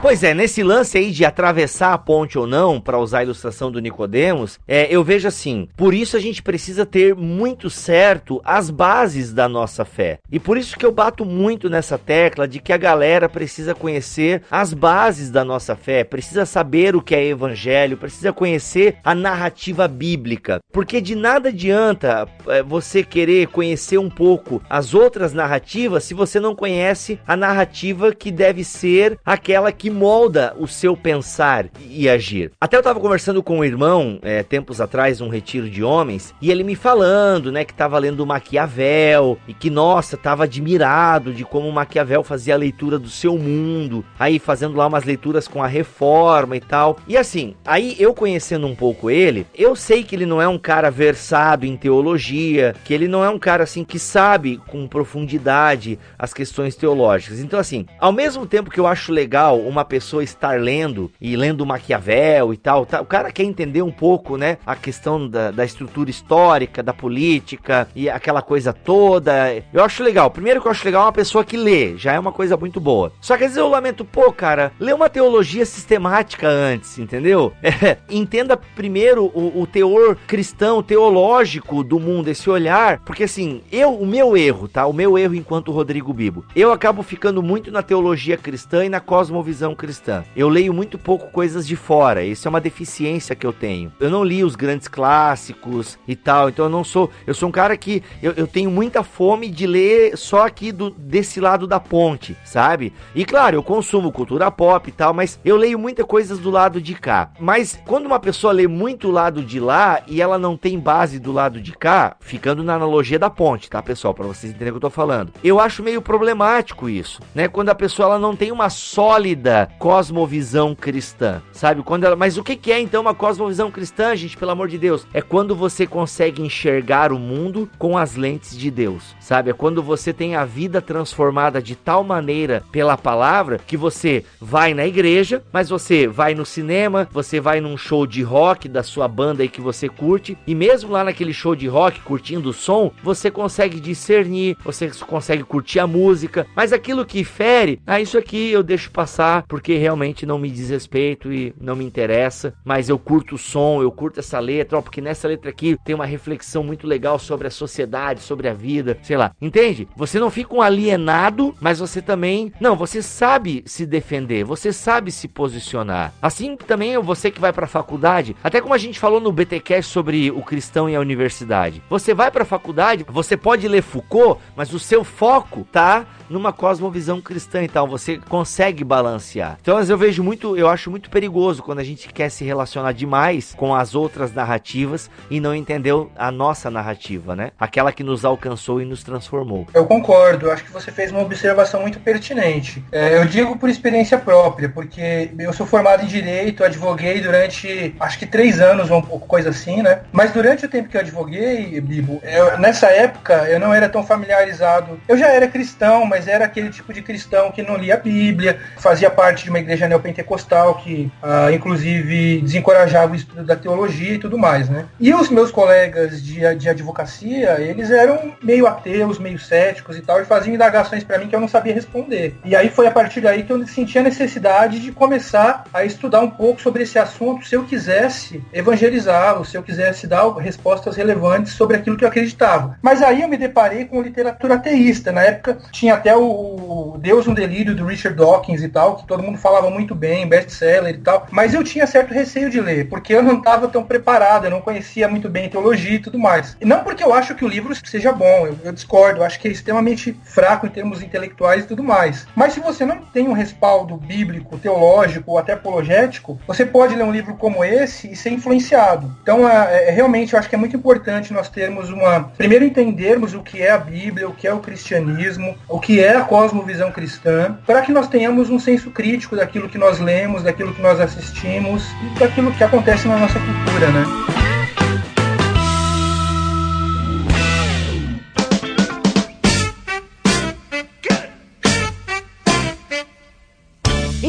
Pois é, nesse lance aí de atravessar a ponte ou não, para usar a ilustração do Nicodemos, é, eu vejo assim, por isso a gente precisa ter muito certo as bases da nossa fé. E por isso que eu bato muito nessa tecla de que a galera precisa conhecer as bases da nossa fé, precisa saber o que é evangelho, precisa conhecer a narrativa bíblica. Porque de nada adianta é, você querer conhecer um pouco as outras narrativas se você não conhece a narrativa que deve ser aquela que que molda o seu pensar e agir. Até eu estava conversando com um irmão, é, tempos atrás, num retiro de homens, e ele me falando, né, que estava lendo Maquiavel e que, nossa, estava admirado de como Maquiavel fazia a leitura do seu mundo, aí fazendo lá umas leituras com a reforma e tal. E assim, aí eu conhecendo um pouco ele, eu sei que ele não é um cara versado em teologia, que ele não é um cara assim que sabe com profundidade as questões teológicas. Então, assim, ao mesmo tempo que eu acho legal uma uma pessoa estar lendo e lendo Maquiavel e tal, tá, o cara quer entender um pouco, né, a questão da, da estrutura histórica, da política e aquela coisa toda. Eu acho legal. Primeiro que eu acho legal uma pessoa que lê, já é uma coisa muito boa. Só que às vezes eu lamento, pô, cara, lê uma teologia sistemática antes, entendeu? É, [LAUGHS] entenda primeiro o, o teor cristão, teológico do mundo, esse olhar, porque assim, eu, o meu erro, tá? O meu erro enquanto Rodrigo Bibo, eu acabo ficando muito na teologia cristã e na cosmovisão visão cristã. Eu leio muito pouco coisas de fora, isso é uma deficiência que eu tenho. Eu não li os grandes clássicos e tal, então eu não sou. Eu sou um cara que eu, eu tenho muita fome de ler só aqui do, desse lado da ponte, sabe? E claro, eu consumo cultura pop e tal, mas eu leio muita coisas do lado de cá. Mas quando uma pessoa lê muito lado de lá e ela não tem base do lado de cá, ficando na analogia da ponte, tá, pessoal? Para vocês entenderem o que eu tô falando. Eu acho meio problemático isso, né? Quando a pessoa ela não tem uma sólida cosmovisão cristã, sabe? Quando ela, mas o que, que é então uma cosmovisão cristã, gente? Pelo amor de Deus, é quando você consegue enxergar o mundo com as lentes de Deus, sabe? É quando você tem a vida transformada de tal maneira pela palavra que você vai na igreja, mas você vai no cinema, você vai num show de rock da sua banda aí que você curte, e mesmo lá naquele show de rock, curtindo o som, você consegue discernir, você consegue curtir a música, mas aquilo que fere, ah, isso aqui eu deixo passar, porque realmente não me diz respeito e não me interessa, mas eu curto o som, eu curto essa letra, ó, porque nessa letra aqui tem uma reflexão muito legal sobre a sociedade, sobre a vida, sei lá. Entende? Você não fica um alienado, mas você também, não, você sabe se defender, você sabe se posicionar. Assim também você que vai para a faculdade, até como a gente falou no BTcast sobre o cristão e a universidade. Você vai para a faculdade, você pode ler Foucault, mas o seu foco tá numa cosmovisão cristã e tal, você consegue balancear Então, eu vejo muito, eu acho muito perigoso quando a gente quer se relacionar demais com as outras narrativas e não entendeu a nossa narrativa, né? Aquela que nos alcançou e nos transformou. Eu concordo, acho que você fez uma observação muito pertinente. É, eu digo por experiência própria, porque eu sou formado em Direito, advoguei durante, acho que três anos, ou coisa assim, né? Mas durante o tempo que eu advoguei, Bibo, eu, nessa época eu não era tão familiarizado. Eu já era cristão, mas era aquele tipo de cristão que não lia a Bíblia, fazia parte de uma igreja neopentecostal que, ah, inclusive, desencorajava o estudo da teologia e tudo mais, né? E os meus colegas de, de advocacia, eles eram meio ateus, meio céticos e tal, e faziam indagações para mim que eu não sabia responder. E aí foi a partir daí que eu senti a necessidade de começar a estudar um pouco sobre esse assunto se eu quisesse evangelizá-lo, se eu quisesse dar respostas relevantes sobre aquilo que eu acreditava. Mas aí eu me deparei com literatura ateísta. Na época tinha até o Deus um Delírio do Richard Dawkins e tal, que todo mundo falava muito bem, best-seller e tal. Mas eu tinha certo receio de ler, porque eu não estava tão preparado, eu não conhecia muito bem teologia e tudo mais. E não porque eu acho que o livro seja bom, eu, eu discordo, eu acho que é extremamente fraco em termos intelectuais e tudo mais. Mas se você não tem um respaldo bíblico, teológico ou até apologético, você pode ler um livro como esse e ser influenciado. Então, é, é, realmente, eu acho que é muito importante nós termos uma. Primeiro, entendermos o que é a Bíblia, o que é o cristianismo, o que é a cosmovisão cristã, para que nós tenhamos um senso crítico daquilo que nós lemos, daquilo que nós assistimos e daquilo que acontece na nossa cultura, né?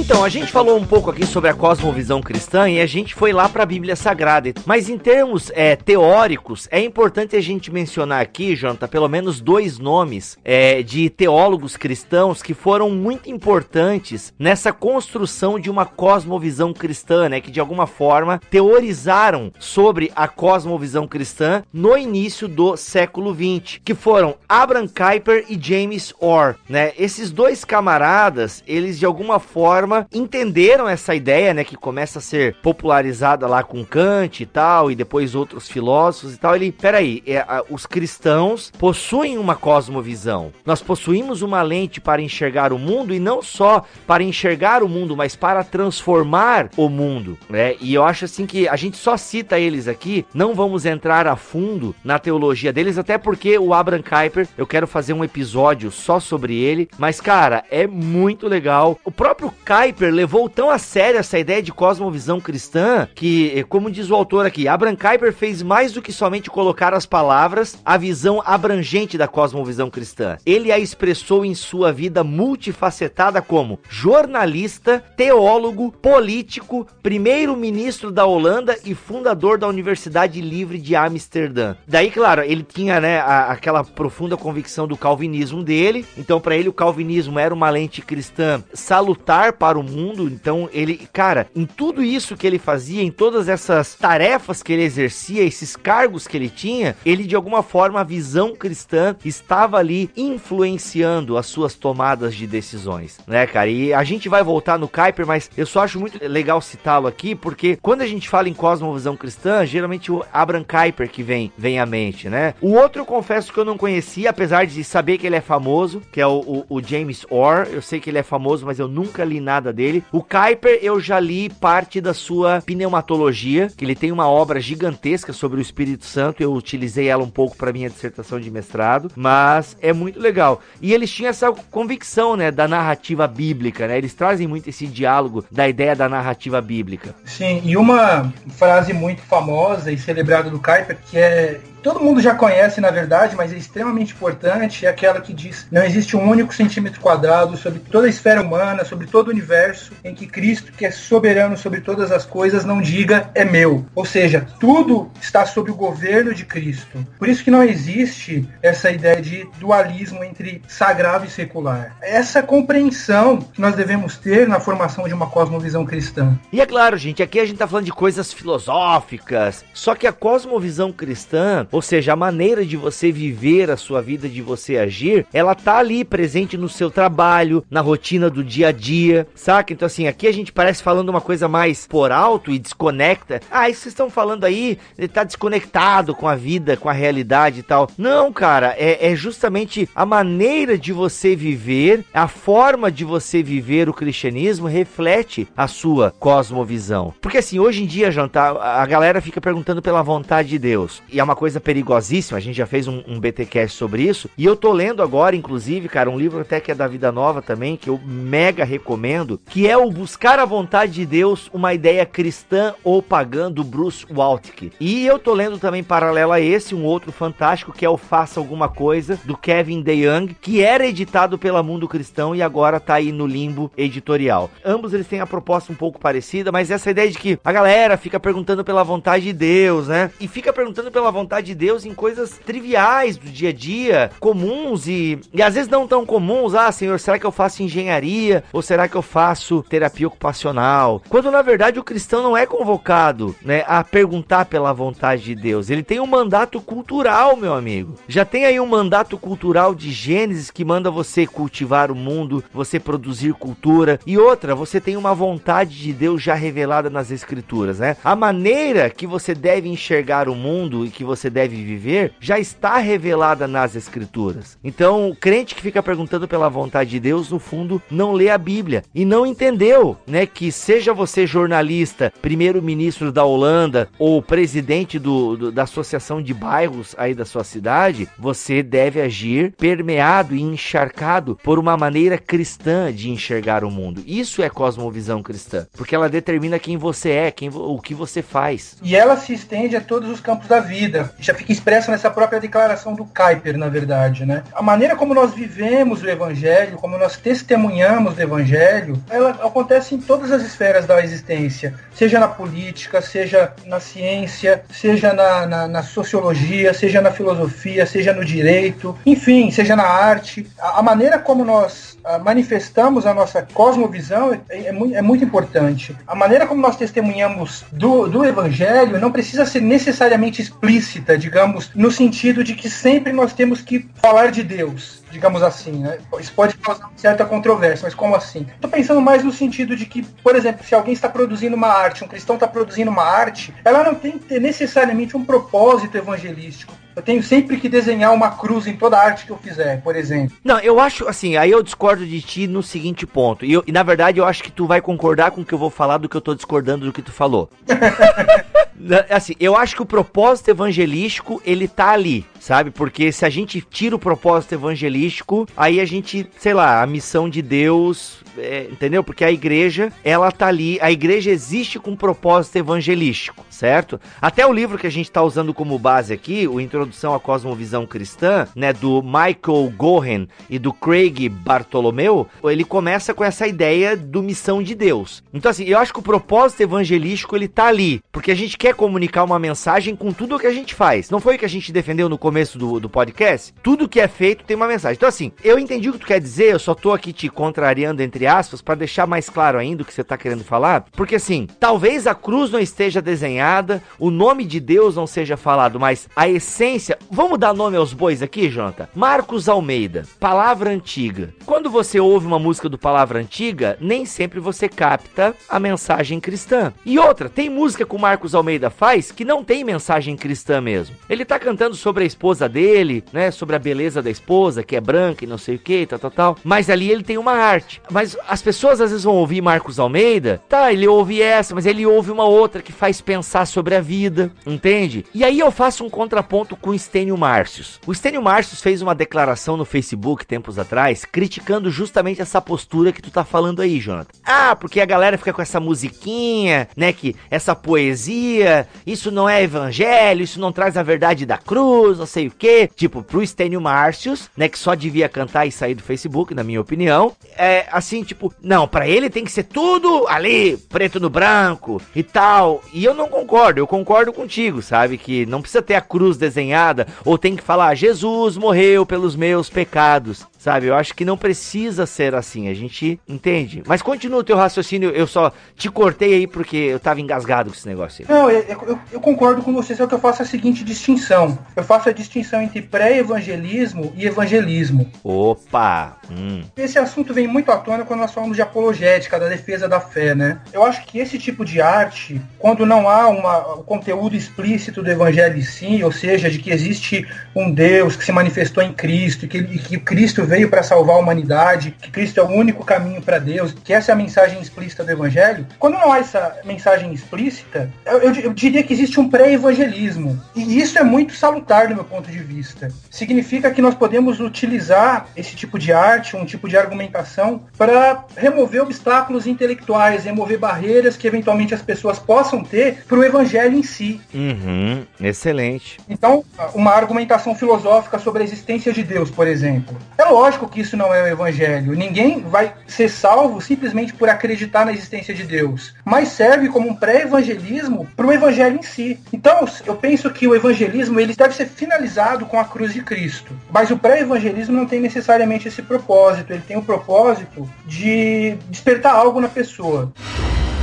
Então, a gente falou um pouco aqui sobre a cosmovisão cristã e a gente foi lá para a Bíblia Sagrada. Mas em termos é, teóricos, é importante a gente mencionar aqui, Jonathan, pelo menos dois nomes é, de teólogos cristãos que foram muito importantes nessa construção de uma cosmovisão cristã, né? Que de alguma forma teorizaram sobre a cosmovisão cristã no início do século XX, que foram Abraham Kuyper e James Orr, né? Esses dois camaradas, eles de alguma forma entenderam essa ideia, né, que começa a ser popularizada lá com Kant e tal, e depois outros filósofos e tal. Ele, peraí, é, a, os cristãos possuem uma cosmovisão. Nós possuímos uma lente para enxergar o mundo e não só para enxergar o mundo, mas para transformar o mundo, né? E eu acho assim que a gente só cita eles aqui, não vamos entrar a fundo na teologia deles, até porque o Abraham Kuyper, eu quero fazer um episódio só sobre ele, mas cara, é muito legal. O próprio Kuyper Kuyper levou tão a sério essa ideia de cosmovisão cristã que, eh, como diz o autor aqui, Abraham Kuyper fez mais do que somente colocar as palavras, a visão abrangente da cosmovisão cristã. Ele a expressou em sua vida multifacetada como jornalista, teólogo, político, primeiro-ministro da Holanda e fundador da Universidade Livre de Amsterdã. Daí, claro, ele tinha né, a, aquela profunda convicção do calvinismo dele, então para ele o calvinismo era uma lente cristã salutar para o mundo. Então, ele, cara, em tudo isso que ele fazia, em todas essas tarefas que ele exercia, esses cargos que ele tinha, ele de alguma forma, a visão cristã estava ali influenciando as suas tomadas de decisões, né, cara? E a gente vai voltar no Kuiper, mas eu só acho muito legal citá-lo aqui, porque quando a gente fala em cosmovisão cristã, geralmente o Abraham Kuyper que vem, vem à mente, né? O outro eu confesso que eu não conhecia, apesar de saber que ele é famoso, que é o, o, o James Orr. Eu sei que ele é famoso, mas eu nunca li nada dele. O Kuiper, eu já li parte da sua pneumatologia, que ele tem uma obra gigantesca sobre o Espírito Santo. Eu utilizei ela um pouco para minha dissertação de mestrado, mas é muito legal. E eles tinham essa convicção, né, da narrativa bíblica, né? Eles trazem muito esse diálogo da ideia da narrativa bíblica. Sim, e uma frase muito famosa e celebrada do Kuiper, que é todo mundo já conhece, na verdade, mas é extremamente importante, é aquela que diz: não existe um único centímetro quadrado sobre toda a esfera humana, sobre todo o universo, em que Cristo, que é soberano sobre todas as coisas, não diga é meu. Ou seja, tudo está sob o governo de Cristo. Por isso que não existe essa ideia de dualismo entre sagrado e secular. Essa compreensão que nós devemos ter na formação de uma cosmovisão cristã. E é claro, gente, aqui a gente está falando de coisas filosóficas, só que a cosmovisão cristã Ou seja, a maneira de você viver a sua vida, de você agir, ela tá ali presente no seu trabalho, na rotina do dia a dia, saca? Então assim, aqui a gente parece falando uma coisa mais por alto e desconecta. Ah, isso vocês estão falando aí, ele tá desconectado com a vida, com a realidade e tal. Não, cara, é, é justamente a maneira de você viver, a forma de você viver o cristianismo reflete a sua cosmovisão. Porque assim, hoje em dia, Janta, a galera fica perguntando pela vontade de Deus. E é uma coisa perigosíssima, a gente já fez um, um BTcast sobre isso. E eu tô lendo agora, inclusive, cara, um livro até que é da Vida Nova também, que eu mega recomendo, que é o Buscar a Vontade de Deus, uma ideia cristã ou pagã do Bruce Waltke. E eu tô lendo também paralelo a esse, um outro fantástico, que é o Faça Alguma Coisa, do Kevin DeYoung, que era editado pela Mundo Cristão e agora tá aí no limbo editorial. Ambos eles têm a proposta um pouco parecida, mas essa ideia de que a galera fica perguntando pela vontade de Deus, né? E fica perguntando pela vontade de Deus em coisas triviais do dia a dia, comuns e, e às vezes não tão comuns. Ah, Senhor, será que eu faço engenharia ou será que eu faço terapia ocupacional? Quando na verdade o cristão não é convocado, né, a perguntar pela vontade de Deus. Ele tem um mandato cultural, meu amigo. Já tem aí um mandato cultural de Gênesis que manda você cultivar o mundo, você produzir cultura e outra, você tem uma vontade de Deus já revelada nas escrituras, né? A maneira que você deve enxergar o mundo e que você deve viver já está revelada nas escrituras. Então, o crente que fica perguntando pela vontade de Deus, no fundo, não lê a Bíblia e não entendeu, né, que seja você jornalista, primeiro-ministro da Holanda ou presidente do, do, da associação de bairros aí da sua cidade, você deve agir permeado e encharcado por uma maneira cristã de enxergar o mundo. Isso é cosmovisão cristã, porque ela determina quem você é, quem, o que você faz. E ela se estende a todos os campos da vida. Já fica expressa nessa própria declaração do Kuyper, na verdade, né? A maneira como nós vivemos o evangelho, como nós testemunhamos o evangelho, ela acontece em todas as esferas da existência, seja na política, seja na ciência, seja na, na, na sociologia, seja na filosofia, seja no direito, enfim, seja na arte. A, a maneira como nós ah, manifestamos a nossa cosmovisão é, é, muito, é muito importante. A maneira como nós testemunhamos do, do evangelho não precisa ser necessariamente explícita, digamos, no sentido de que sempre nós temos que falar de Deus digamos assim, né? Isso pode causar certa controvérsia, mas como assim? Estou pensando mais no sentido de que, por exemplo, se alguém está produzindo uma arte, um cristão está produzindo uma arte, ela não tem que ter necessariamente um propósito evangelístico. Eu tenho sempre que desenhar uma cruz em toda arte que eu fizer, por exemplo. Não, eu acho assim, aí eu discordo de ti no seguinte ponto. E, eu, e na verdade eu acho que tu vai concordar com o que eu vou falar do que eu tô discordando do que tu falou. [LAUGHS] assim, eu acho que o propósito evangelístico, ele tá ali, sabe? Porque se a gente tira o propósito evangelístico, aí a gente, sei lá, a missão de Deus é, entendeu? Porque a igreja, ela tá ali, a igreja existe com propósito evangelístico, certo? Até o livro que a gente tá usando como base aqui, o Introdução à Cosmovisão Cristã, né, do Michael Gohen e do Craig Bartolomeu, ele começa com essa ideia do missão de Deus. Então assim, eu acho que o propósito evangelístico ele tá ali, porque a gente quer comunicar uma mensagem com tudo o que a gente faz. Não foi o que a gente defendeu no começo do, do podcast? Tudo que é feito tem uma mensagem. Então assim, eu entendi o que tu quer dizer, eu só tô aqui te contrariando entre aspas, para deixar mais claro ainda o que você está querendo falar, porque assim, talvez a cruz não esteja desenhada, o nome de Deus não seja falado, mas a essência. Vamos dar nome aos bois aqui, Jonathan? Marcos Almeida, Palavra Antiga. Quando você ouve uma música do Palavra Antiga, nem sempre você capta a mensagem cristã. E outra, tem música o Marcos Almeida faz que não tem mensagem cristã mesmo. Ele tá cantando sobre a esposa dele, né? Sobre a beleza da esposa, que é branca e não sei o que, tal, tal, tal. Mas ali ele tem uma arte. Mas as pessoas às vezes vão ouvir Marcos Almeida, tá, ele ouve essa, mas ele ouve uma outra que faz pensar sobre a vida, entende? E aí eu faço um contraponto com o Stênio Márcios. O Stênio Márcios fez uma declaração no Facebook tempos atrás, criticando justamente essa postura que tu tá falando aí, Jonathan. Ah, porque a galera fica com essa musiquinha, né, que essa poesia, isso não é evangelho, isso não traz a verdade da cruz, não sei o quê. Tipo, pro Stênio Márcios, né, que só devia cantar e sair do Facebook, na minha opinião, é assim, tipo, não, para ele tem que ser tudo ali, preto no branco e tal. E eu não concordo, eu concordo contigo, sabe? Que não precisa ter a cruz desenhada ou tem que falar, Jesus morreu pelos meus pecados. Sabe? Eu acho que não precisa ser assim, a gente entende. Mas continua o teu raciocínio, eu só te cortei aí porque eu tava engasgado com esse negócio aí. Não, eu, eu, eu concordo com você, só que eu faço a seguinte distinção. Eu faço a distinção entre pré-evangelismo e evangelismo. Opa! Hum. Esse assunto vem muito à tona quando nós falamos de apologética, da defesa da fé, né? Eu acho que esse tipo de arte, quando não há uma, um conteúdo explícito do evangelho em si, ou seja, de que existe um Deus que se manifestou em Cristo, e que, e que Cristo veio para salvar a humanidade, que Cristo é o único caminho para Deus, que essa é a mensagem explícita do evangelho, quando não há essa mensagem explícita, eu, eu, eu diria que existe um pré-evangelismo. E isso é muito salutar do meu ponto de vista. Significa que nós podemos utilizar esse tipo de arte, um tipo de argumentação, para remover obstáculos intelectuais, remover barreiras que eventualmente as pessoas possam ter para o evangelho em si. Uhum, excelente. Então, uma argumentação filosófica sobre a existência de Deus, por exemplo. É lógico que isso não é o evangelho. Ninguém vai ser salvo simplesmente por acreditar na existência de Deus, mas serve como um pré-evangelismo para o evangelho em si. Então, eu penso que o evangelismo ele deve ser finalizado com a cruz de Cristo. Mas o pré-evangelismo não tem necessariamente esse propósito. Ele tem o propósito de despertar algo na pessoa.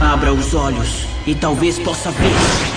Abra os olhos e talvez possa ver.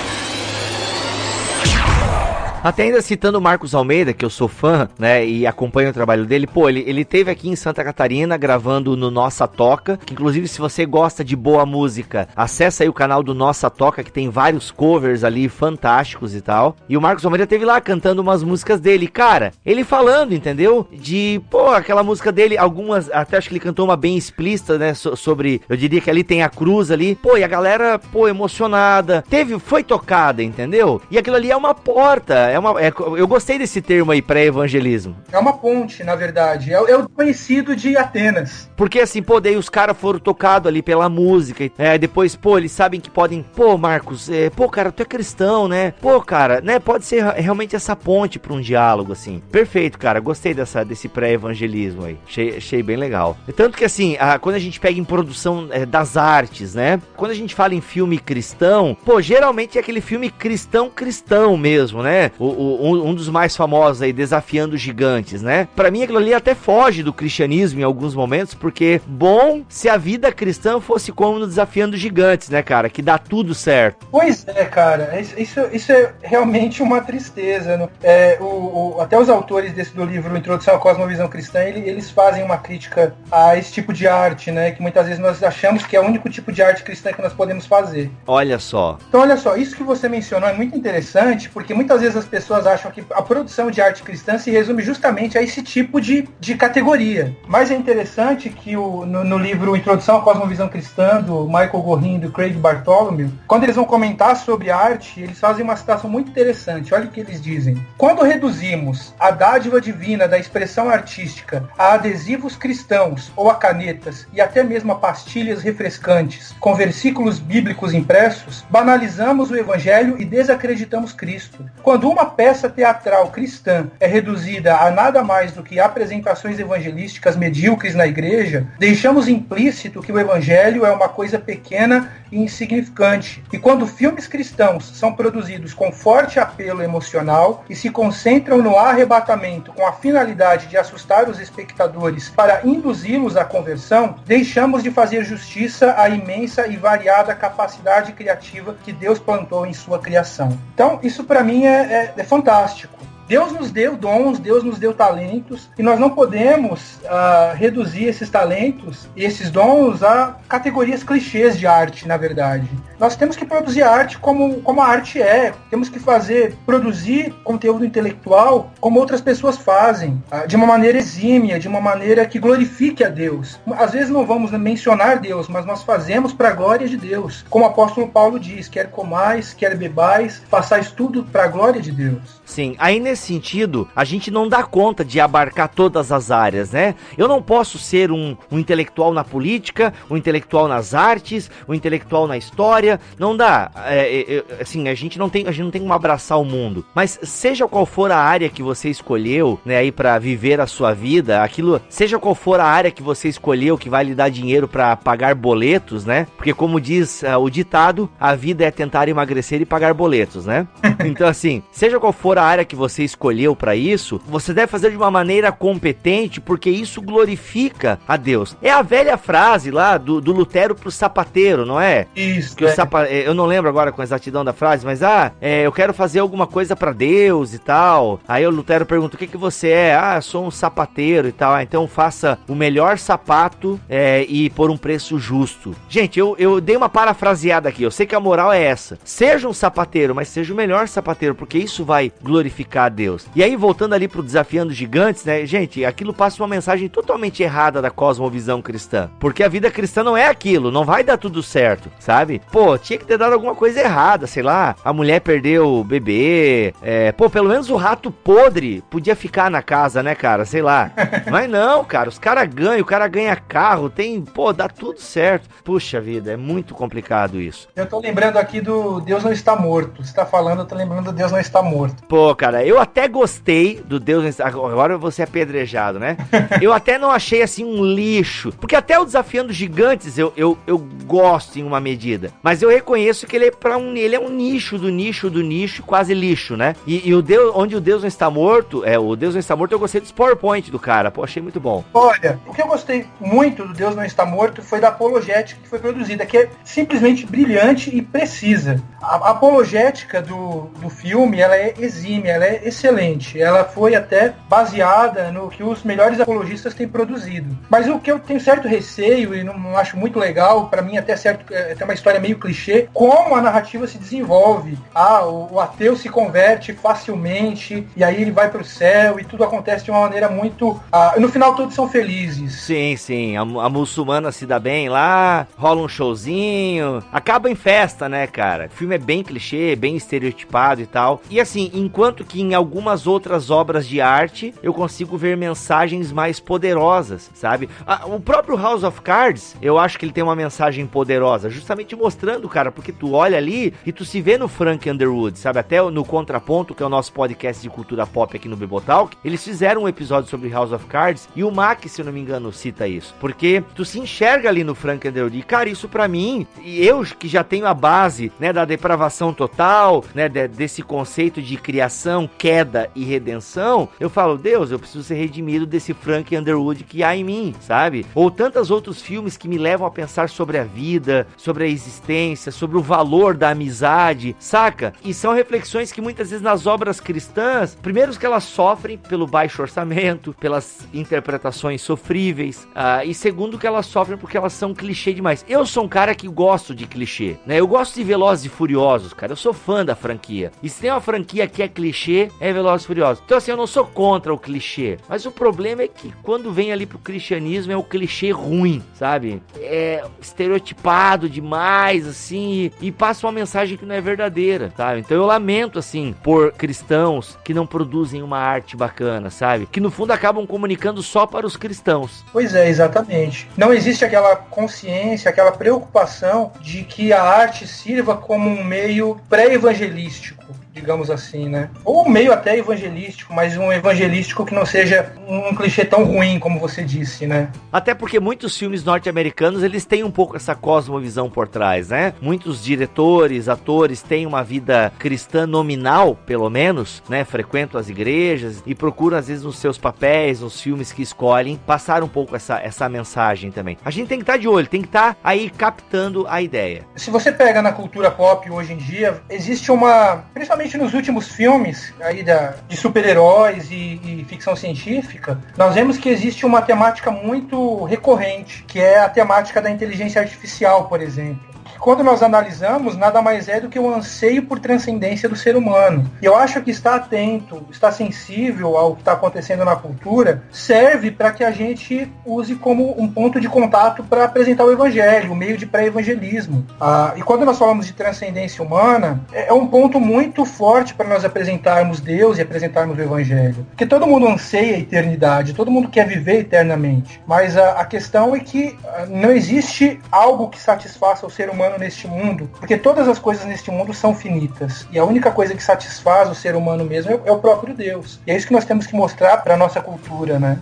Até ainda citando o Marcos Almeida, que eu sou fã, né, e acompanho o trabalho dele, pô, ele, ele teve aqui em Santa Catarina gravando no Nossa Toca, que inclusive se você gosta de boa música, acessa aí o canal do Nossa Toca, que tem vários covers ali fantásticos e tal. E o Marcos Almeida teve lá cantando umas músicas dele, cara, ele falando, entendeu? De, pô, aquela música dele, algumas, até acho que ele cantou uma bem explícita, né, so, sobre, eu diria que ali tem a cruz ali, pô, e a galera, pô, emocionada, teve, foi tocada, entendeu? E aquilo ali é uma porta, é uma. É, eu gostei desse termo aí, pré-evangelismo. É uma ponte, na verdade. É, é, o conhecido de Atenas. Porque assim, pô, daí os caras foram tocados ali pela música. É, depois, pô, eles sabem que podem. Pô, Marcos, é, pô, cara, tu é cristão, né? Pô, cara, né? Pode ser realmente essa ponte para um diálogo, assim. Perfeito, cara. Gostei dessa, desse pré-evangelismo aí. Achei, achei bem legal. Tanto que assim, a, quando a gente pega em produção é, das artes, né? Quando a gente fala em filme cristão, pô, geralmente é aquele filme cristão-cristão mesmo, né? O, o, um dos mais famosos aí, Desafiando Gigantes, né? Para mim aquilo ali até foge do cristianismo em alguns momentos, porque bom se a vida cristã fosse como no Desafiando Gigantes, né, cara? Que dá tudo certo. Pois é, cara. Isso, isso é realmente uma tristeza. Né? É, o, o, até os autores desse do livro Introdução à Cosmovisão Cristã, ele, eles fazem uma crítica a esse tipo de arte, né? Que muitas vezes nós achamos que é o único tipo de arte cristã que nós podemos fazer. Olha só. Então, olha só, isso que você mencionou é muito interessante, porque muitas vezes as pessoas acham que a produção de arte cristã se resume justamente a esse tipo de, de categoria. Mas é interessante que o, no, no livro Introdução à Cosmovisão Cristã, do Michael Gorin e do Craig Bartholomew, quando eles vão comentar sobre arte, eles fazem uma citação muito interessante. Olha o que eles dizem. Quando reduzimos a dádiva divina da expressão artística a adesivos cristãos ou a canetas e até mesmo a pastilhas refrescantes com versículos bíblicos impressos, banalizamos o evangelho e desacreditamos Cristo. Quando uma peça teatral cristã é reduzida a nada mais do que apresentações evangelísticas medíocres na igreja, deixamos implícito que o evangelho é uma coisa pequena e insignificante. E quando filmes cristãos são produzidos com forte apelo emocional e se concentram no arrebatamento com a finalidade de assustar os espectadores para induzi-los à conversão, deixamos de fazer justiça à imensa e variada capacidade criativa que Deus plantou em sua criação. Então, isso para mim é, é, é fantástico. Deus nos deu dons, Deus nos deu talentos, e nós não podemos uh, reduzir esses talentos esses dons a categorias clichês de arte, na verdade. Nós temos que produzir arte como, como a arte é, temos que fazer, produzir conteúdo intelectual como outras pessoas fazem, uh, de uma maneira exímia, de uma maneira que glorifique a Deus. Às vezes não vamos mencionar Deus, mas nós fazemos para a glória de Deus. Como o apóstolo Paulo diz, quer comais, quer bebais, façais tudo para a glória de Deus. Sim, aí nesse sentido, a gente não dá conta de abarcar todas as áreas, né? Eu não posso ser um, um intelectual na política, um intelectual nas artes, um intelectual na história, não dá. É, é, é, assim, a gente não tem, a gente não tem como abraçar o mundo. Mas seja qual for a área que você escolheu, né, aí para viver a sua vida, aquilo, seja qual for a área que você escolheu que vai lhe dar dinheiro para pagar boletos, né? Porque como diz uh, o ditado, a vida é tentar emagrecer e pagar boletos, né? [LAUGHS] Então assim, seja qual for a área que você escolheu para isso, você deve fazer de uma maneira competente, porque isso glorifica a Deus. É a velha frase lá do, do Lutero pro sapateiro, não é? Isso. Que o é. sapa... é, Eu não lembro agora com exatidão da frase, mas ah, é, eu quero fazer alguma coisa para Deus e tal. Aí o Lutero pergunta: o que, que você é? Ah, eu sou um sapateiro e tal. Ah, então faça o melhor sapato é, e por um preço justo. Gente, eu, eu dei uma parafraseada aqui. Eu sei que a moral é essa. Seja um sapateiro, mas seja o melhor sapateiro, porque isso vai glorificar a Deus. E aí, voltando ali pro desafiando gigantes, né? Gente, aquilo passa uma mensagem totalmente errada da cosmovisão cristã. Porque a vida cristã não é aquilo, não vai dar tudo certo, sabe? Pô, tinha que ter dado alguma coisa errada, sei lá. A mulher perdeu o bebê. É, pô, pelo menos o rato podre podia ficar na casa, né, cara? Sei lá. [LAUGHS] Mas não, cara, os caras ganham, o cara ganha carro, tem. Pô, dá tudo certo. Puxa vida, é muito complicado isso. Eu tô lembrando aqui do Deus não está morto. Você tá falando, eu tô lembrando do Deus não está morto. Pô, cara, eu até gostei do Deus. Não Está- Agora vou ser apedrejado, né? [LAUGHS] Eu até não achei assim um lixo. Porque até o Desafiando Gigantes eu, eu, eu gosto em uma medida. Mas eu reconheço que ele é para um. Ele é um nicho do nicho do nicho, quase lixo, né? E, e o Deus, onde o Deus não está morto, é, o Deus não está morto, eu gostei dos PowerPoint do cara. Pô, achei muito bom. Olha, o que eu gostei muito do Deus Não Está Morto foi da apologética que foi produzida, que é simplesmente brilhante e precisa. A a apologética do, do filme, ela é exímia, ela é excelente. Ela foi até baseada no que os melhores apologistas têm produzido. Mas o que eu tenho certo receio e não, acho muito legal, para mim até certo, é até uma história meio clichê, como a narrativa se desenvolve. Ah, o, o ateu se converte facilmente e aí ele vai pro céu e tudo acontece de uma maneira muito. ah, no final todos são felizes. Sim, sim. A, a muçulmana se dá bem lá, rola um showzinho. Acaba em festa, né, cara? O filme é bem clichê, bem estereotipado e tal. E assim, enquanto que em algumas outras obras de arte eu consigo ver mensagens mais poderosas, sabe? Ah, o próprio House of Cards, eu acho que ele tem uma mensagem poderosa, justamente mostrando, cara, porque tu olha ali e tu se vê no Frank Underwood, sabe? Até no Contraponto, que é o nosso podcast de cultura pop aqui no Bibotalk, eles fizeram um episódio sobre House of Cards e o Mac, se eu não me engano, cita isso. Porque tu se enxerga ali no Frank Underwood. E, cara, isso pra mim, e eu que já tenho a base, né, da depravação total, né, de- desse conceito de criação, queda e redenção, eu falo, Deus, eu preciso ser redimido desse Frank Underwood que há em mim, sabe? Ou tantos outros filmes que me levam a pensar sobre a vida, sobre a existência, sobre o valor da amizade, saca? E são reflexões que muitas vezes nas obras cristãs, primeiro que elas sofrem pelo baixo orçamento, pelas interpretações sofríveis, ah, e segundo que elas sofrem porque elas são clichê demais. Eu sou um cara que gosto de clichê, né? Eu gosto de Velozes e Furiosos, cara. Eu sou fã da franquia. E se tem uma franquia que é clichê, é Velozes Furiosos. Então assim, eu não sou contra o clichê, mas o problema é que quando vem ali pro cristianismo é o clichê ruim, sabe? É estereotipado demais, assim, e, e passa uma mensagem que não é verdadeira, sabe? Então eu lamento, assim, por cristãos que não produzem uma arte bacana, sabe? Que no fundo acabam comunicando só para os cristãos. Pois é, exatamente. Não existe aquela consciência, aquela preocupação de que a arte sirva como um meio pré-evangelístico, digamos assim, né? Ou meio até evangelístico, mas um evangelístico que não seja um clichê tão ruim como você disse, né? Até porque muitos filmes norte-americanos, eles têm um pouco essa cosmovisão por trás, né? Muitos diretores, atores têm uma vida cristã nominal, pelo menos, né? Frequentam as igrejas e procuram, às vezes, nos seus papéis, nos filmes que escolhem, passar um pouco essa, essa mensagem também. A gente tem que estar de olho, tem que estar aí captando a ideia. Se você pega na cultura pop hoje em dia, existe uma, principalmente nos últimos filmes aí da, de super-heróis e, e ficção científica, nós vemos que existe uma temática muito recorrente, que é a temática da inteligência artificial, por exemplo. Quando nós analisamos, nada mais é do que o anseio por transcendência do ser humano. E eu acho que estar atento, estar sensível ao que está acontecendo na cultura, serve para que a gente use como um ponto de contato para apresentar o evangelho, o meio de pré-evangelismo. Ah, e quando nós falamos de transcendência humana, é é um ponto muito forte para nós apresentarmos Deus e apresentarmos o evangelho. Porque todo mundo anseia a eternidade, todo mundo quer viver eternamente. Mas a, a questão é que ah, não existe algo que satisfaça o ser humano neste mundo, porque todas as coisas neste mundo são finitas. E a única coisa que satisfaz o ser humano mesmo é, é o próprio Deus. E é isso que nós temos que mostrar para nossa cultura, né?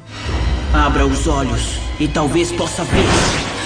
Abra os olhos e talvez possa ver.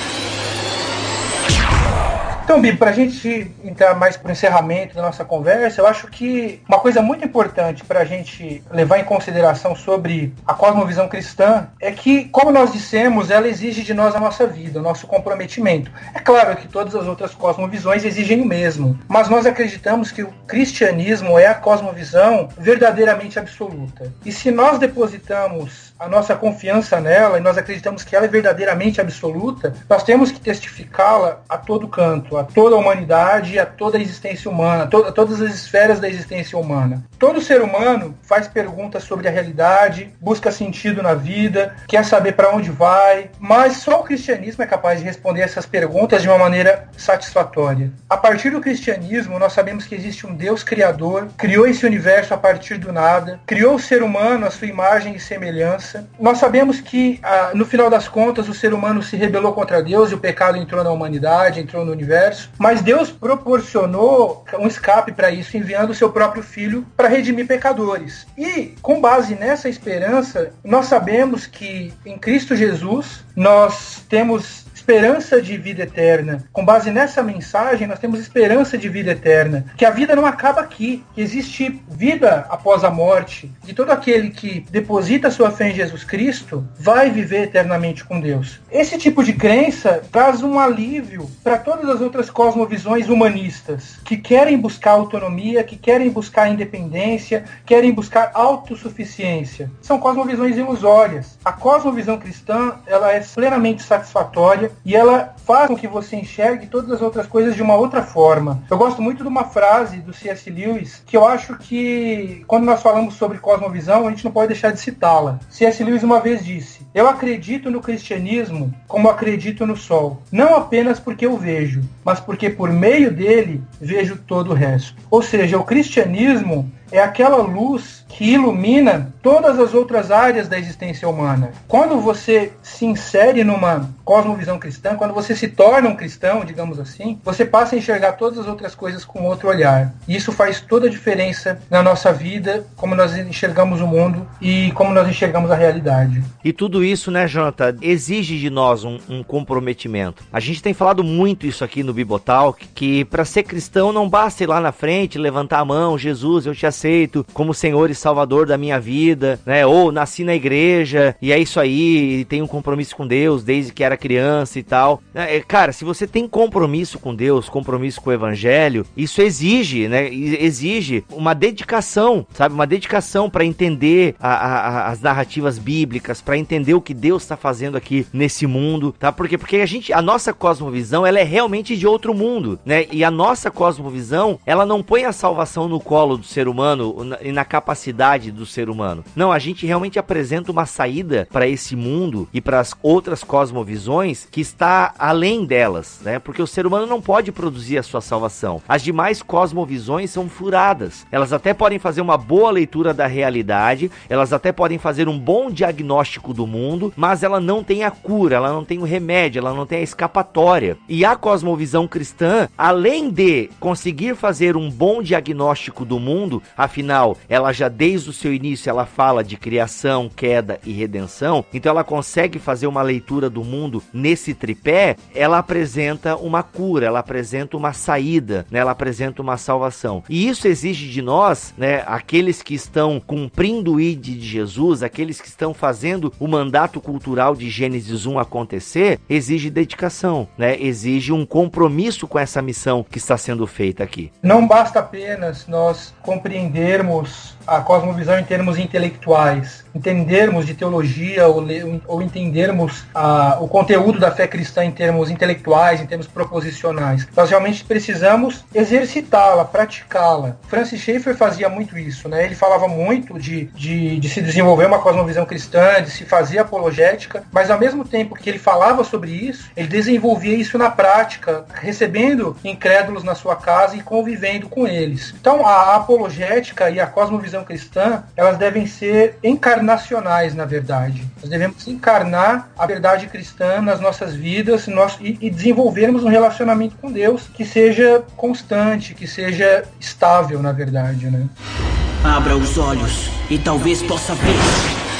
Então, Bibi, para a gente entrar mais para o encerramento da nossa conversa, eu acho que uma coisa muito importante para a gente levar em consideração sobre a cosmovisão cristã é que, como nós dissemos, ela exige de nós a nossa vida, o nosso comprometimento. É claro que todas as outras cosmovisões exigem o mesmo, mas nós acreditamos que o cristianismo é a cosmovisão verdadeiramente absoluta. E se nós depositamos a nossa confiança nela e nós acreditamos que ela é verdadeiramente absoluta, nós temos que testificá-la a todo canto, a toda a humanidade, a toda a existência humana, a todas as esferas da existência humana. Todo ser humano faz perguntas sobre a realidade, busca sentido na vida, quer saber para onde vai, mas só o cristianismo é capaz de responder essas perguntas de uma maneira satisfatória. A partir do cristianismo, nós sabemos que existe um Deus criador, criou esse universo a partir do nada, criou o ser humano à sua imagem e semelhança nós sabemos que, ah, no final das contas, o ser humano se rebelou contra Deus e o pecado entrou na humanidade, entrou no universo. Mas Deus proporcionou um escape para isso, enviando o seu próprio filho para redimir pecadores. E, com base nessa esperança, nós sabemos que em Cristo Jesus nós temos esperança de vida eterna. Com base nessa mensagem, nós temos esperança de vida eterna. Que a vida não acaba aqui, que existe vida após a morte. De todo aquele que deposita sua fé em Jesus Cristo vai viver eternamente com Deus. Esse tipo de crença traz um alívio para todas as outras cosmovisões humanistas que querem buscar autonomia, que querem buscar independência, querem buscar autossuficiência. São cosmovisões ilusórias. A cosmovisão cristã, ela é plenamente satisfatória e ela faz com que você enxergue todas as outras coisas de uma outra forma. Eu gosto muito de uma frase do C.S. Lewis que eu acho que quando nós falamos sobre cosmovisão, a gente não pode deixar de citá-la. C.S. Lewis uma vez disse: Eu acredito no cristianismo como acredito no sol, não apenas porque eu vejo, mas porque por meio dele vejo todo o resto. Ou seja, o cristianismo é aquela luz que ilumina todas as outras áreas da existência humana. Quando você se insere numa cosmovisão cristã, quando você se torna um cristão, digamos assim, você passa a enxergar todas as outras coisas com outro olhar. E isso faz toda a diferença na nossa vida, como nós enxergamos o mundo e como nós enxergamos a realidade. E tudo isso, né, Jonathan, exige de nós um, um comprometimento. A gente tem falado muito isso aqui no Bibotalk, que para ser cristão não basta ir lá na frente, levantar a mão, Jesus, eu te aceito como Senhor e Salvador da minha vida, né? Ou nasci na igreja e é isso aí, tenho um compromisso com Deus desde que era criança e tal. É, cara, se você tem compromisso com Deus, compromisso com o Evangelho, isso exige, né? Exige uma dedicação, sabe? Uma dedicação para entender a, a, as narrativas bíblicas, para entender o que Deus está fazendo aqui nesse mundo, tá? Porque porque a gente, a nossa cosmovisão, ela é realmente de outro mundo, né? E a nossa cosmovisão, ela não põe a salvação no colo do ser humano e na capacidade do ser humano. Não, a gente realmente apresenta uma saída para esse mundo e para as outras cosmovisões que está além delas, né? Porque o ser humano não pode produzir a sua salvação. As demais cosmovisões são furadas. Elas até podem fazer uma boa leitura da realidade, elas até podem fazer um bom diagnóstico do mundo, mas ela não tem a cura, ela não tem o remédio, ela não tem a escapatória. E a cosmovisão cristã, além de conseguir fazer um bom diagnóstico do mundo, afinal, ela já desde o seu início ela fala de criação, queda e redenção, então ela consegue fazer uma leitura do mundo nesse tripé, ela apresenta uma cura, ela apresenta uma saída, né? ela apresenta uma salvação. E isso exige de nós, né, aqueles que estão cumprindo o ID de Jesus, aqueles que estão fazendo o mandato cultural de Gênesis 1 acontecer, exige dedicação, né? Exige um compromisso com essa missão que está sendo feita aqui. Não basta apenas nós compreendermos a cosmovisão em termos intelectuais, entendermos de teologia ou, ou entendermos a, o conteúdo da fé cristã em termos intelectuais, em termos proposicionais. Nós realmente precisamos exercitá-la, praticá-la. Francis Schaeffer fazia muito isso, né? Ele falava muito de, de, de se desenvolver uma cosmovisão cristã, de se fazer apologética, mas ao mesmo tempo que ele falava sobre isso, ele desenvolvia isso na prática, recebendo incrédulos na sua casa e convivendo com eles. Então, a apologética e a cosmovisão cristã, elas devem ser encarnacionais, na verdade. Nós devemos encarnar a verdade cristã nas nossas vidas nós, e, e desenvolvermos um relacionamento com Deus que seja constante, que seja estável, na verdade, né? Abra os olhos e talvez possa ver.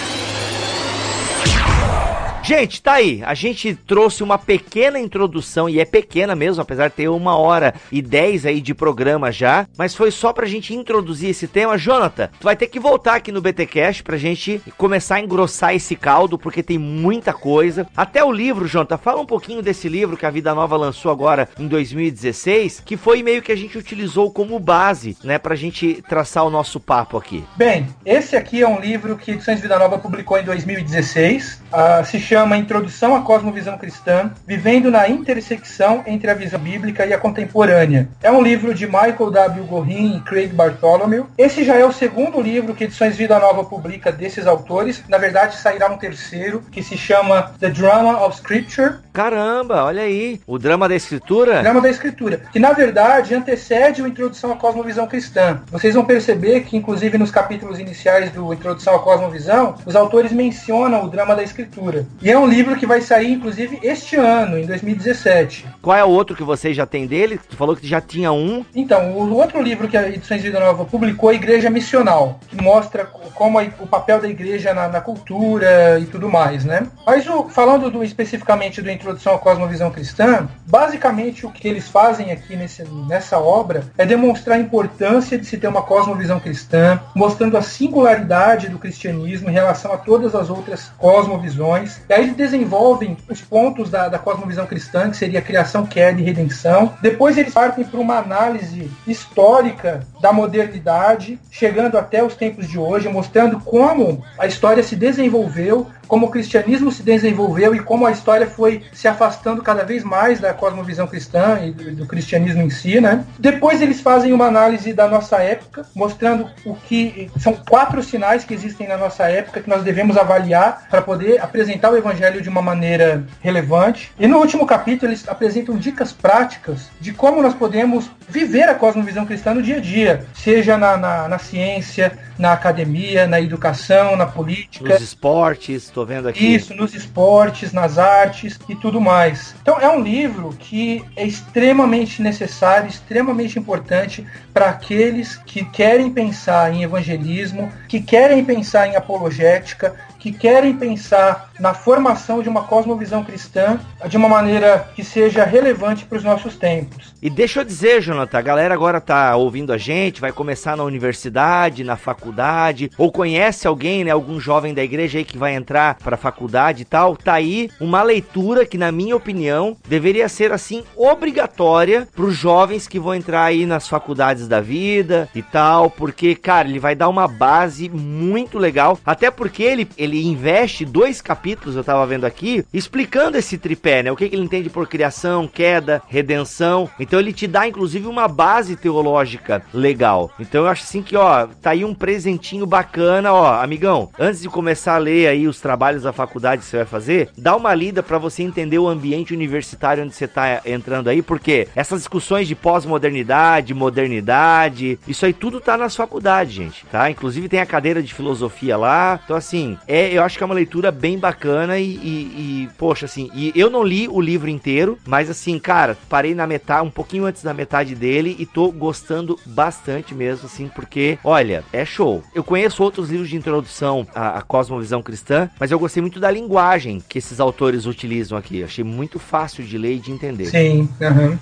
Gente, tá aí. A gente trouxe uma pequena introdução, e é pequena mesmo, apesar de ter uma hora e dez aí de programa já, mas foi só pra gente introduzir esse tema. Jonathan, tu vai ter que voltar aqui no BTcast pra gente começar a engrossar esse caldo, porque tem muita coisa. Até o livro, Jonathan, fala um pouquinho desse livro que a Vida Nova lançou agora em 2016, que foi meio que a gente utilizou como base, né, pra gente traçar o nosso papo aqui. Bem, esse aqui é um livro que Edições Vida Nova publicou em 2016. Uh, se chama Introdução à Cosmovisão Cristã, vivendo na intersecção entre a visão bíblica e a contemporânea. É um livro de Michael W. Gorin e Craig Bartholomew. Esse já é o segundo livro que Edições Vida Nova publica desses autores. Na verdade, sairá um terceiro, que se chama The Drama of Scripture. Caramba, olha aí. O drama da escritura? O drama da escritura. Que na verdade antecede o Introdução à Cosmovisão Cristã. Vocês vão perceber que, inclusive, nos capítulos iniciais do Introdução à Cosmovisão, os autores mencionam o drama da escritura. E é um livro que vai sair, inclusive, este ano, em 2017. Qual é o outro que você já tem dele? Tu falou que já tinha um. Então, o outro livro que a Edições Vida Nova publicou é Igreja Missional, que mostra como a, o papel da igreja na, na, cultura e tudo mais, né? Mas o, falando do, especificamente do Introdução à Cosmovisão Cristã, basicamente o que eles fazem aqui nesse, nessa obra é demonstrar a importância de se ter uma cosmovisão cristã, mostrando a singularidade do cristianismo em relação a todas as outras cosmovisões. E aí eles desenvolvem os pontos da, da cosmovisão cristã, que seria criação, queda e redenção. Depois eles partem para uma análise histórica da modernidade, chegando até os tempos de hoje, mostrando como a história se desenvolveu como o cristianismo se desenvolveu e como a história foi se afastando cada vez mais da cosmovisão cristã e do, do cristianismo em si, né? Depois eles fazem uma análise da nossa época, mostrando o que são quatro sinais que existem na nossa época que nós devemos avaliar para poder apresentar o evangelho de uma maneira relevante. E no último capítulo eles apresentam dicas práticas de como nós podemos viver a cosmovisão cristã no dia a dia, seja na, na, na ciência, na academia, na educação, na política. Nos esportes, estou vendo aqui. Isso, nos esportes, nas artes e tudo mais. Então é um livro que é extremamente necessário, extremamente importante para aqueles que querem pensar em evangelismo, que querem pensar em apologética, que querem pensar na formação de uma cosmovisão cristã de uma maneira que seja relevante para os nossos tempos. E deixa eu dizer, Jonathan, a galera agora está ouvindo a gente, vai começar na universidade, na faculdade, ou conhece alguém, né, algum jovem da igreja aí que vai entrar para a faculdade e tal, tá aí uma leitura que na minha opinião deveria ser assim obrigatória para os jovens que vão entrar aí nas faculdades da vida e tal, porque cara, ele vai dar uma base muito legal, até porque ele ele investe dois capítulos, eu tava vendo aqui, explicando esse tripé, né? O que, que ele entende por criação, queda, redenção. Então ele te dá, inclusive, uma base teológica legal. Então eu acho assim que, ó, tá aí um presentinho bacana, ó, amigão. Antes de começar a ler aí os trabalhos da faculdade que você vai fazer, dá uma lida para você entender o ambiente universitário onde você tá entrando aí, porque essas discussões de pós-modernidade, modernidade, isso aí tudo tá nas faculdades, gente, tá? Inclusive tem a cadeira de filosofia lá. Então, assim, é, eu acho que é uma leitura bem bacana e, e, e, poxa, assim, e eu não li o livro inteiro, mas assim, cara, parei na metade, um pouquinho antes da metade dele e tô gostando bastante mesmo, assim, porque, olha, é show. Eu conheço outros livros de introdução à, à cosmovisão cristã, mas eu gostei muito da linguagem que esses autores utilizam aqui. Achei muito fácil de ler e de entender. Sim, uhum.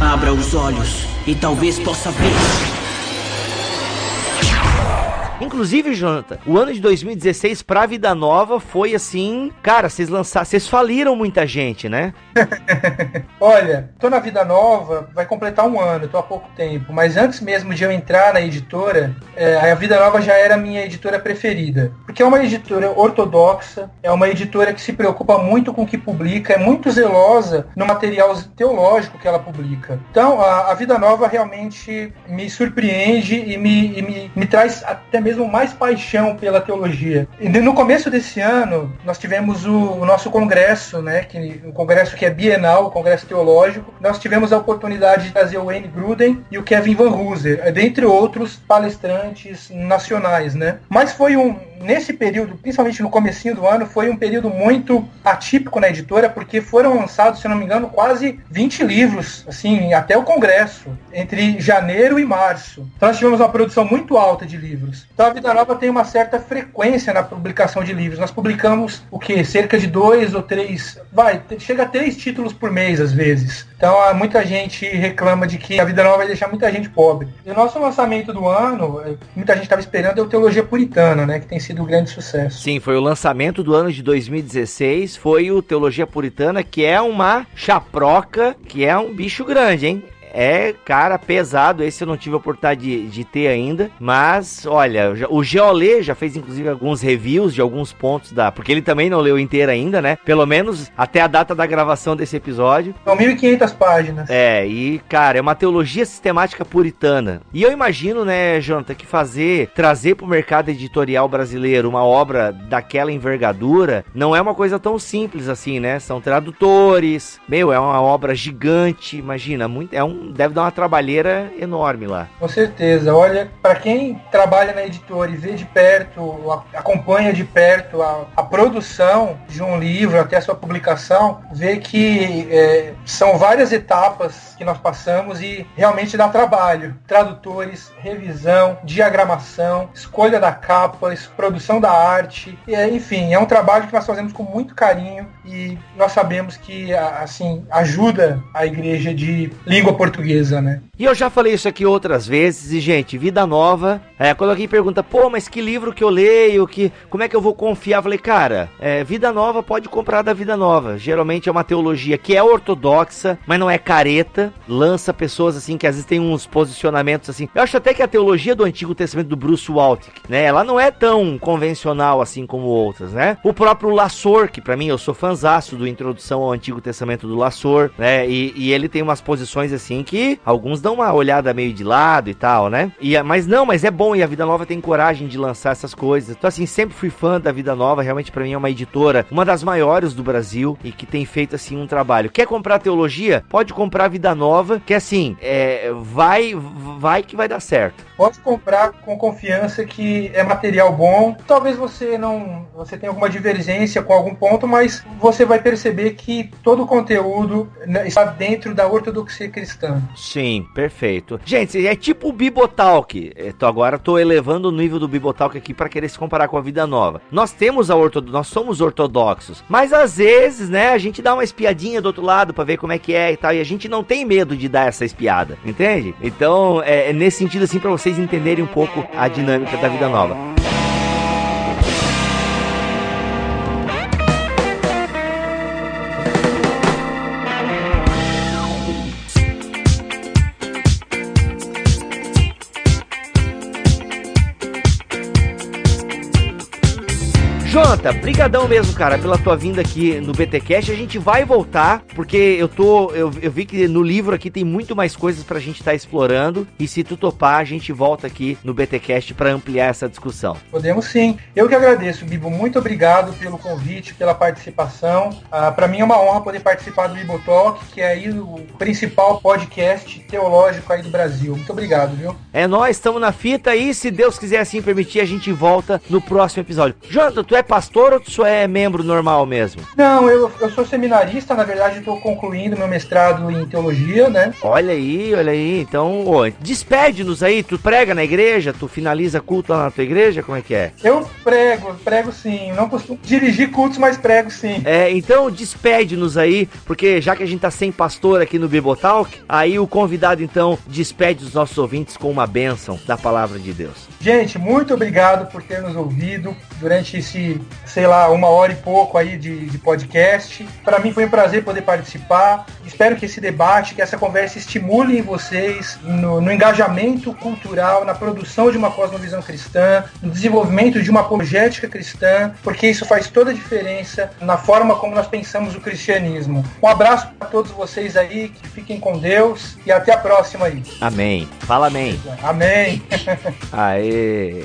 Abra os olhos e talvez possa ver. Inclusive, Jonathan, o ano de 2016 pra Vida Nova foi assim, cara, vocês lançaram, vocês faliram muita gente, né? [LAUGHS] Olha, tô na Vida Nova, vai completar um ano, tô há pouco tempo, mas antes mesmo de eu entrar na editora, é, a Vida Nova já era minha editora preferida, porque é uma editora ortodoxa, é uma editora que se preocupa muito com o que publica, é muito zelosa no material teológico que ela publica. Então, a, a Vida Nova realmente me surpreende e me, e me, me traz até mesmo mais paixão pela teologia. E no começo desse ano, nós tivemos o, o nosso congresso, né, que, um congresso que é bienal, o congresso teológico. Nós tivemos a oportunidade de trazer o Wayne Gruden e o Kevin Van Hooser, dentre outros palestrantes nacionais, né? Mas foi um, nesse período, principalmente no comecinho do ano, foi um período muito atípico na editora, porque foram lançados, se não me engano, quase 20 livros, assim, até o congresso, entre janeiro e março. Então nós tivemos uma produção muito alta de livros. Então a Vida Nova tem uma certa frequência na publicação de livros. Nós publicamos o que? Cerca de dois ou três. Vai, chega a três títulos por mês às vezes. Então muita gente reclama de que a Vida Nova vai deixar muita gente pobre. E o nosso lançamento do ano, eh, muita gente estava esperando, é o Teologia Puritana, né? Que tem sido um grande sucesso. Sim, foi o lançamento do ano de 2016. Foi o Teologia Puritana, que é uma chaproca, que é um bicho grande, hein? É, cara, pesado. Esse eu não tive a oportunidade de, de ter ainda. Mas, olha, o Geolê já fez inclusive alguns reviews de alguns pontos da. Porque ele também não leu inteiro ainda, né? Pelo menos até a data da gravação desse episódio. São 1.500 páginas. É, e, cara, é uma teologia sistemática puritana. E eu imagino, né, Jonathan, que fazer, trazer pro mercado editorial brasileiro uma obra daquela envergadura não é uma coisa tão simples assim, né? São tradutores, meu, é uma obra gigante, imagina, muito, é um deve dar uma trabalheira enorme lá. Com certeza. Olha, para quem trabalha na editora e vê de perto, acompanha de perto a, a produção de um livro até a sua publicação, vê que é, são várias etapas que nós passamos e realmente dá trabalho. Tradutores, revisão, diagramação, escolha da capa, produção da arte, e, enfim, é um trabalho que nós fazemos com muito carinho e nós sabemos que assim ajuda a igreja de língua portuguesa portuguesa, né? E eu já falei isso aqui outras vezes, e gente, Vida Nova, é, quando alguém pergunta, pô, mas que livro que eu leio, que, como é que eu vou confiar? Eu falei, cara, é, Vida Nova pode comprar da Vida Nova. Geralmente é uma teologia que é ortodoxa, mas não é careta, lança pessoas assim que às vezes tem uns posicionamentos assim. Eu acho até que a teologia do Antigo Testamento do Bruce Waltke, né, ela não é tão convencional assim como outras, né? O próprio Lassor, que para mim eu sou fanzaço do Introdução ao Antigo Testamento do Lassor, né, e, e ele tem umas posições assim que alguns dão uma olhada meio de lado e tal, né? E, mas não, mas é bom e a Vida Nova tem coragem de lançar essas coisas. Então, assim, sempre fui fã da Vida Nova. Realmente, para mim, é uma editora, uma das maiores do Brasil e que tem feito, assim, um trabalho. Quer comprar teologia? Pode comprar Vida Nova, que assim, é, vai, vai que vai dar certo. Pode comprar com confiança que é material bom. Talvez você não, você tenha alguma divergência com algum ponto, mas você vai perceber que todo o conteúdo né, está dentro da ortodoxia cristã. Sim, perfeito. Gente, é tipo o Bibotalk. Tô agora tô elevando o nível do Bibotalk aqui para querer se comparar com a vida nova. Nós temos a ortodoxia, nós somos ortodoxos, mas às vezes, né, a gente dá uma espiadinha do outro lado para ver como é que é e tal, e a gente não tem medo de dar essa espiada, entende? Então, é, é nesse sentido assim para vocês entenderem um pouco a dinâmica da vida nova. Jonathan, brigadão mesmo, cara, pela tua vinda aqui no BTcast. A gente vai voltar, porque eu tô eu, eu vi que no livro aqui tem muito mais coisas pra gente estar tá explorando e se tu topar, a gente volta aqui no BTcast para ampliar essa discussão. Podemos sim. Eu que agradeço, Bibo. Muito obrigado pelo convite, pela participação. Ah, para mim é uma honra poder participar do Bibo Talk, que é aí o principal podcast teológico aí do Brasil. Muito obrigado, viu? É nós, estamos na fita e se Deus quiser assim permitir, a gente volta no próximo episódio. Jonathan, tu é pastor ou tu é membro normal mesmo? Não, eu, eu sou seminarista, na verdade estou concluindo meu mestrado em teologia, né? Olha aí, olha aí. Então, despede-nos aí, tu prega na igreja, tu finaliza culto lá na tua igreja, como é que é? Eu prego, prego sim. Não costumo dirigir cultos, mas prego sim. É, então despede-nos aí, porque já que a gente tá sem pastor aqui no Bibotalk, aí o convidado então despede os nossos ouvintes com uma bênção da palavra de Deus. Gente, muito obrigado por ter nos ouvido durante esse sei lá, uma hora e pouco aí de, de podcast. Para mim foi um prazer poder participar. Espero que esse debate, que essa conversa estimule em vocês no, no engajamento cultural, na produção de uma cosmovisão cristã, no desenvolvimento de uma apologética cristã, porque isso faz toda a diferença na forma como nós pensamos o cristianismo. Um abraço para todos vocês aí, que fiquem com Deus e até a próxima aí. Amém. Fala amém. Amém. Aê.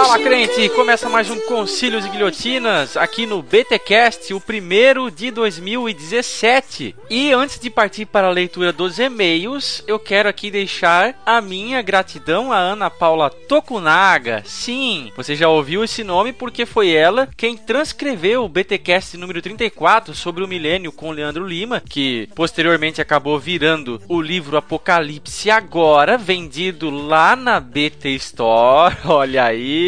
Fala crente, começa mais um Concílios e Guilhotinas aqui no BTcast, o primeiro de 2017. E antes de partir para a leitura dos e-mails, eu quero aqui deixar a minha gratidão a Ana Paula Tokunaga. Sim, você já ouviu esse nome porque foi ela quem transcreveu o BTcast número 34 sobre o milênio com Leandro Lima, que posteriormente acabou virando o livro Apocalipse agora, vendido lá na BT Store. [LAUGHS] Olha aí.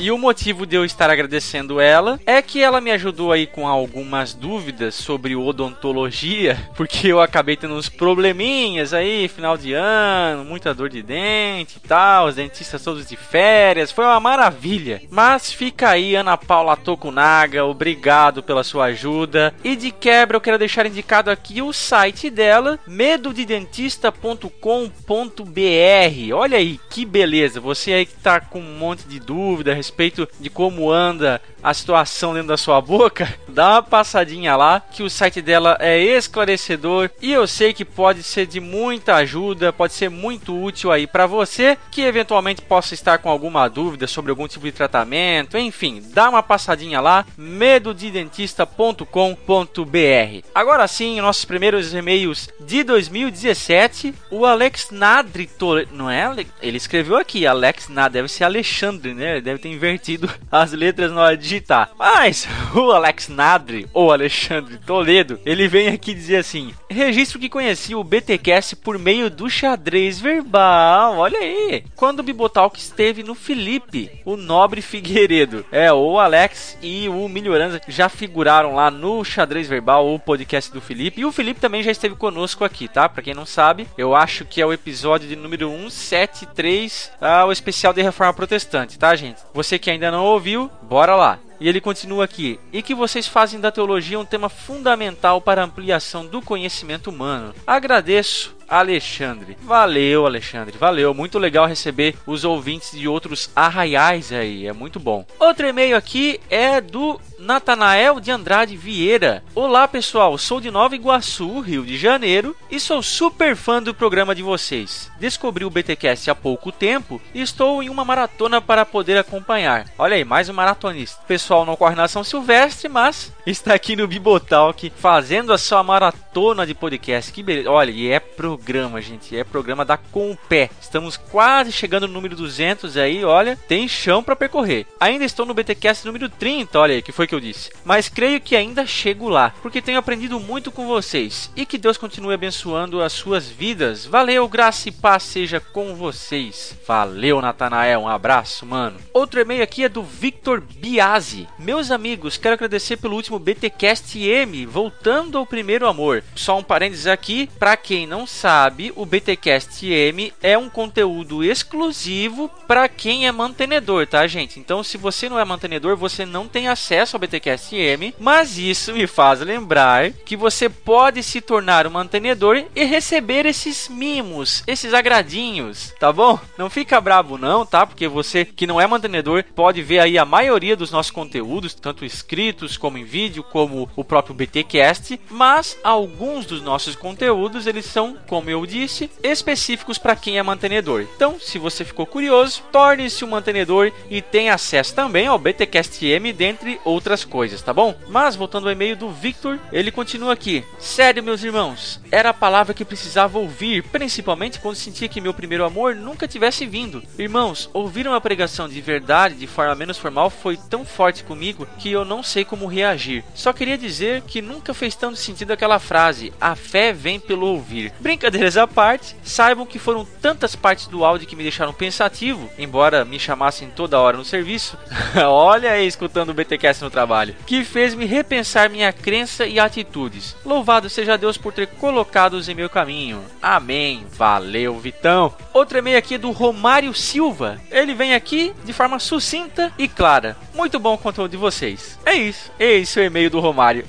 E o motivo de eu estar agradecendo ela é que ela me ajudou aí com algumas dúvidas sobre odontologia, [LAUGHS] porque eu acabei tendo uns probleminhas aí, final de ano, muita dor de dente e tal, os dentistas todos de férias, foi uma maravilha. Mas fica aí, Ana Paula Tokunaga, obrigado pela sua ajuda. E de quebra eu quero deixar indicado aqui o site dela, medodedentista.com.br. Olha aí, que beleza, você aí que tá com um monte de dúvida respeito de como anda a situação dentro da sua boca, [LAUGHS] dá uma passadinha lá, que o site dela é esclarecedor e eu sei que pode ser de muita ajuda, pode ser muito útil aí para você que eventualmente possa estar com alguma dúvida sobre algum tipo de tratamento, enfim, dá uma passadinha lá, medodedentista.com.br. Agora sim, nossos primeiros e-mails de 2017, o Alex Nadri, não é? Ele escreveu aqui, Alex Nadri, deve ser Alexandre, né? Ele deve ter invertido [LAUGHS] as letras na hora de Mas [LAUGHS] o Alex Nadri, ou Alexandre Toledo, ele vem aqui dizer assim: registro que conheci o BTcast por meio do xadrez verbal. Olha aí. Quando o Bibotalk esteve no Felipe, o nobre Figueiredo. É, o Alex e o Melhorança já figuraram lá no xadrez verbal, o podcast do Felipe. E o Felipe também já esteve conosco aqui, tá? Pra quem não sabe, eu acho que é o episódio de número 173, ah, o especial de Reforma Protestante, tá, gente? Você que ainda não ouviu, bora lá. E ele continua aqui: e que vocês fazem da teologia um tema fundamental para a ampliação do conhecimento humano. Agradeço Alexandre. Valeu, Alexandre. Valeu. Muito legal receber os ouvintes de outros arraiais aí. É muito bom. Outro e-mail aqui é do Natanael de Andrade Vieira. Olá, pessoal. Sou de Nova Iguaçu, Rio de Janeiro, e sou super fã do programa de vocês. Descobri o BTcast há pouco tempo e estou em uma maratona para poder acompanhar. Olha aí, mais um maratonista. Pessoal não corre na São Silvestre, mas [LAUGHS] está aqui no Bibotalk fazendo a sua maratona de podcast. Que beleza. Olha, e é programa, gente. É programa da com o pé. Estamos quase chegando no número 200 aí, olha. Tem chão para percorrer. Ainda estou no BTcast número 30, olha aí, que foi que eu disse. Mas creio que ainda chego lá, porque tenho aprendido muito com vocês. E que Deus continue abençoando as suas vidas. Valeu, graça e paz seja com vocês. Valeu, Natanael. Um abraço, mano. Outro e-mail aqui é do Victor Biasi. Meus amigos, quero agradecer pelo último BTcast M, voltando ao primeiro amor. Só um parênteses aqui, para quem não sabe, o BTcast M é um conteúdo exclusivo para quem é mantenedor, tá, gente? Então, se você não é mantenedor, você não tem acesso ao BTcast M, mas isso me faz lembrar que você pode se tornar um mantenedor e receber esses mimos, esses agradinhos, tá bom? Não fica bravo não, tá? Porque você que não é mantenedor pode ver aí a maioria dos nossos conteúdos, tanto escritos como em vídeo, como o próprio BTcast, mas alguns dos nossos conteúdos eles são, como eu disse, específicos para quem é mantenedor. Então, se você ficou curioso, torne-se um mantenedor e tenha acesso também ao BTcast M, dentre outras coisas, tá bom? Mas voltando ao e-mail do Victor, ele continua aqui: Sério, meus irmãos, era a palavra que precisava ouvir, principalmente quando sentia que meu primeiro amor nunca tivesse vindo. Irmãos, ouvir uma pregação de verdade de forma menos formal foi tão forte comigo que eu não sei como reagir. Só queria dizer que nunca fez tanto sentido aquela frase: a fé vem pelo ouvir. Brincadeiras à parte, saibam que foram tantas partes do áudio que me deixaram pensativo, embora me chamassem toda hora no serviço. [LAUGHS] Olha aí, escutando o BTcast no trabalho, que fez me repensar minha crença e atitudes. Louvado seja Deus por ter colocado-os em meu caminho. Amém. Valeu, Vitão. Outro e-mail aqui é do Romário Silva. Ele vem aqui de forma sucinta e clara. Muito bom o conteúdo de vocês. É isso. Esse é o e-mail do Romário.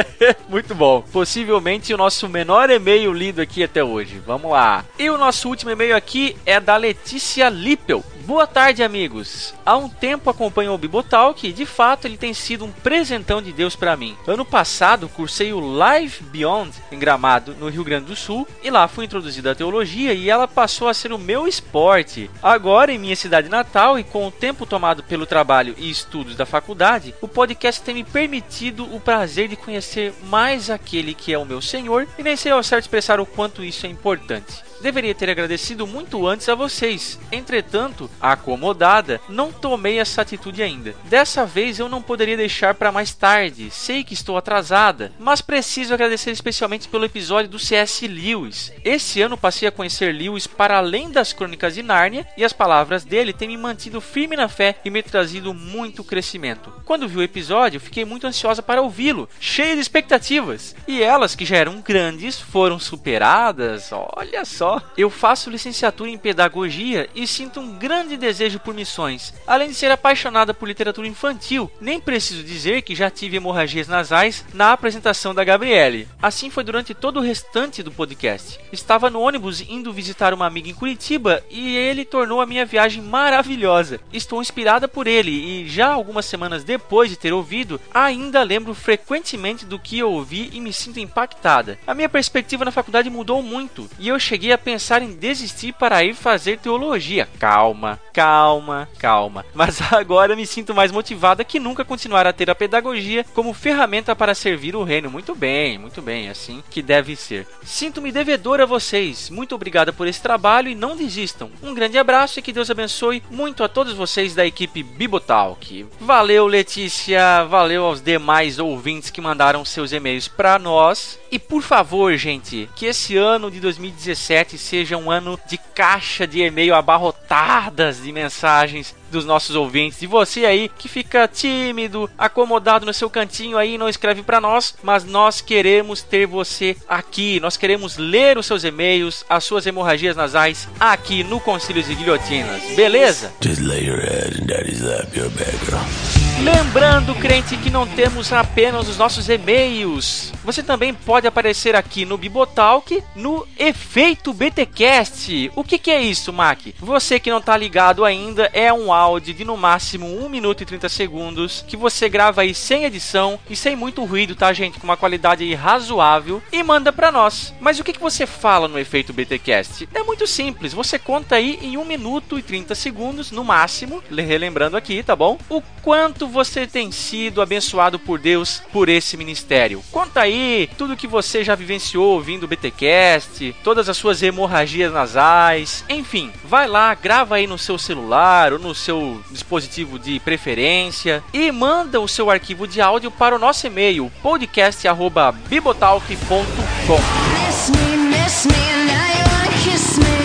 [LAUGHS] Muito bom. Possivelmente o nosso menor e-mail lido aqui até hoje. Vamos lá. E o nosso último e-mail aqui é da Letícia Lippel. Boa tarde, amigos. Há um tempo acompanho o Bibotalk e de fato ele tem sido um presentão de Deus para mim. Ano passado cursei o Live Beyond em Gramado, no Rio Grande do Sul, e lá fui introduzida a teologia e ela passou a ser o meu esporte. Agora, em minha cidade natal e com o tempo tomado pelo trabalho e estudos da faculdade, o podcast tem me permitido o prazer de conhecer mais aquele que é o meu Senhor e nem sei ao certo expressar o quanto isso é importante. Deveria ter agradecido muito antes a vocês. Entretanto, acomodada, não tomei essa atitude ainda. Dessa vez eu não poderia deixar para mais tarde. Sei que estou atrasada, mas preciso agradecer especialmente pelo episódio do CS Lewis. Esse ano passei a conhecer Lewis para além das crônicas de Nárnia e as palavras dele têm me mantido firme na fé e me trazido muito crescimento. Quando vi o episódio, fiquei muito ansiosa para ouvi-lo, cheia de expectativas. E elas, que já eram grandes, foram superadas. Olha só eu faço licenciatura em pedagogia e sinto um grande desejo por missões, além de ser apaixonada por literatura infantil. Nem preciso dizer que já tive hemorragias nasais na apresentação da Gabriele. Assim foi durante todo o restante do podcast. Estava no ônibus indo visitar uma amiga em Curitiba e ele tornou a minha viagem maravilhosa. Estou inspirada por ele e já algumas semanas depois de ter ouvido, ainda lembro frequentemente do que eu ouvi e me sinto impactada. A minha perspectiva na faculdade mudou muito e eu cheguei a pensar em desistir para ir fazer teologia. Calma, calma, calma. Mas [LAUGHS] agora me sinto mais motivada que nunca continuar a ter a pedagogia como ferramenta para servir o reino. Muito bem, muito bem, assim que deve ser. Sinto-me devedora a vocês. Muito obrigada por esse trabalho e não desistam. Um grande abraço e que Deus abençoe muito a todos vocês da equipe Bibotalk. Valeu, Letícia. Valeu aos demais ouvintes que mandaram seus e-mails para nós. E por favor, gente, que esse ano de 2017 seja um ano de caixa de e-mail abarrotadas de mensagens dos nossos ouvintes, de você aí que fica tímido, acomodado no seu cantinho aí, não escreve para nós, mas nós queremos ter você aqui, nós queremos ler os seus e-mails, as suas hemorragias nasais aqui no Concílios e Guilhotinas, beleza? Just lay your head and daddy's lap, your bad girl. Lembrando, crente, que não temos apenas os nossos e-mails. Você também pode aparecer aqui no Bibotalk, no Efeito BTcast. O que, que é isso, Mac? Você que não tá ligado ainda, é um áudio de no máximo 1 minuto e 30 segundos que você grava aí sem edição e sem muito ruído, tá, gente? Com uma qualidade razoável e manda para nós. Mas o que, que você fala no Efeito BTcast? É muito simples. Você conta aí em 1 minuto e 30 segundos, no máximo, relembrando aqui, tá bom? O quanto você tem sido abençoado por Deus por esse ministério. Conta aí tudo que você já vivenciou ouvindo o BTcast, todas as suas hemorragias nasais, enfim, vai lá, grava aí no seu celular ou no seu dispositivo de preferência e manda o seu arquivo de áudio para o nosso e-mail podcast@bibotalk.com.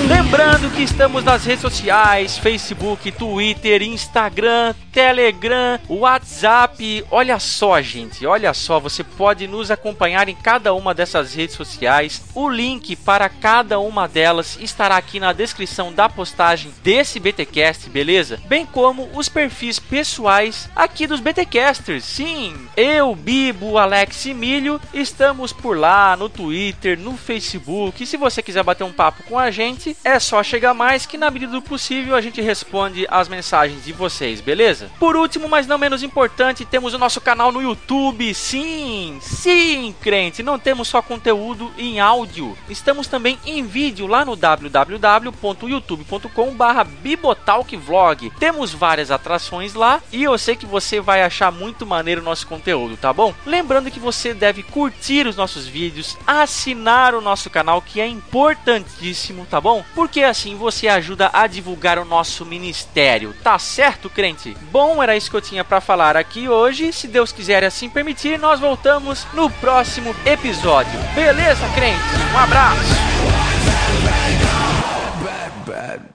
Lembrando que estamos nas redes sociais: Facebook, Twitter, Instagram, Telegram, WhatsApp. Olha só, gente, olha só, você pode nos acompanhar em cada uma dessas redes sociais. O link para cada uma delas estará aqui na descrição da postagem desse BTcast, beleza? Bem como os perfis pessoais aqui dos BTcasters. Sim, eu, Bibo, Alex e Milho estamos por lá no Twitter, no Facebook. E se você quiser bater um papo com a gente, é só chegar mais que na medida do possível a gente responde as mensagens de vocês, beleza? Por último, mas não menos importante, temos o nosso canal no YouTube. Sim, sim, crente, não temos só conteúdo em áudio. Estamos também em vídeo lá no www.youtube.com/bibotalkvlog. Temos várias atrações lá e eu sei que você vai achar muito maneiro o nosso conteúdo, tá bom? Lembrando que você deve curtir os nossos vídeos, assinar o nosso canal que é importantíssimo, tá bom? Porque assim você ajuda a divulgar o nosso ministério, tá certo, crente? Bom, era isso que eu tinha para falar aqui hoje. Se Deus quiser assim permitir, nós voltamos no próximo episódio. Beleza, crente? Um abraço. Bad, bad.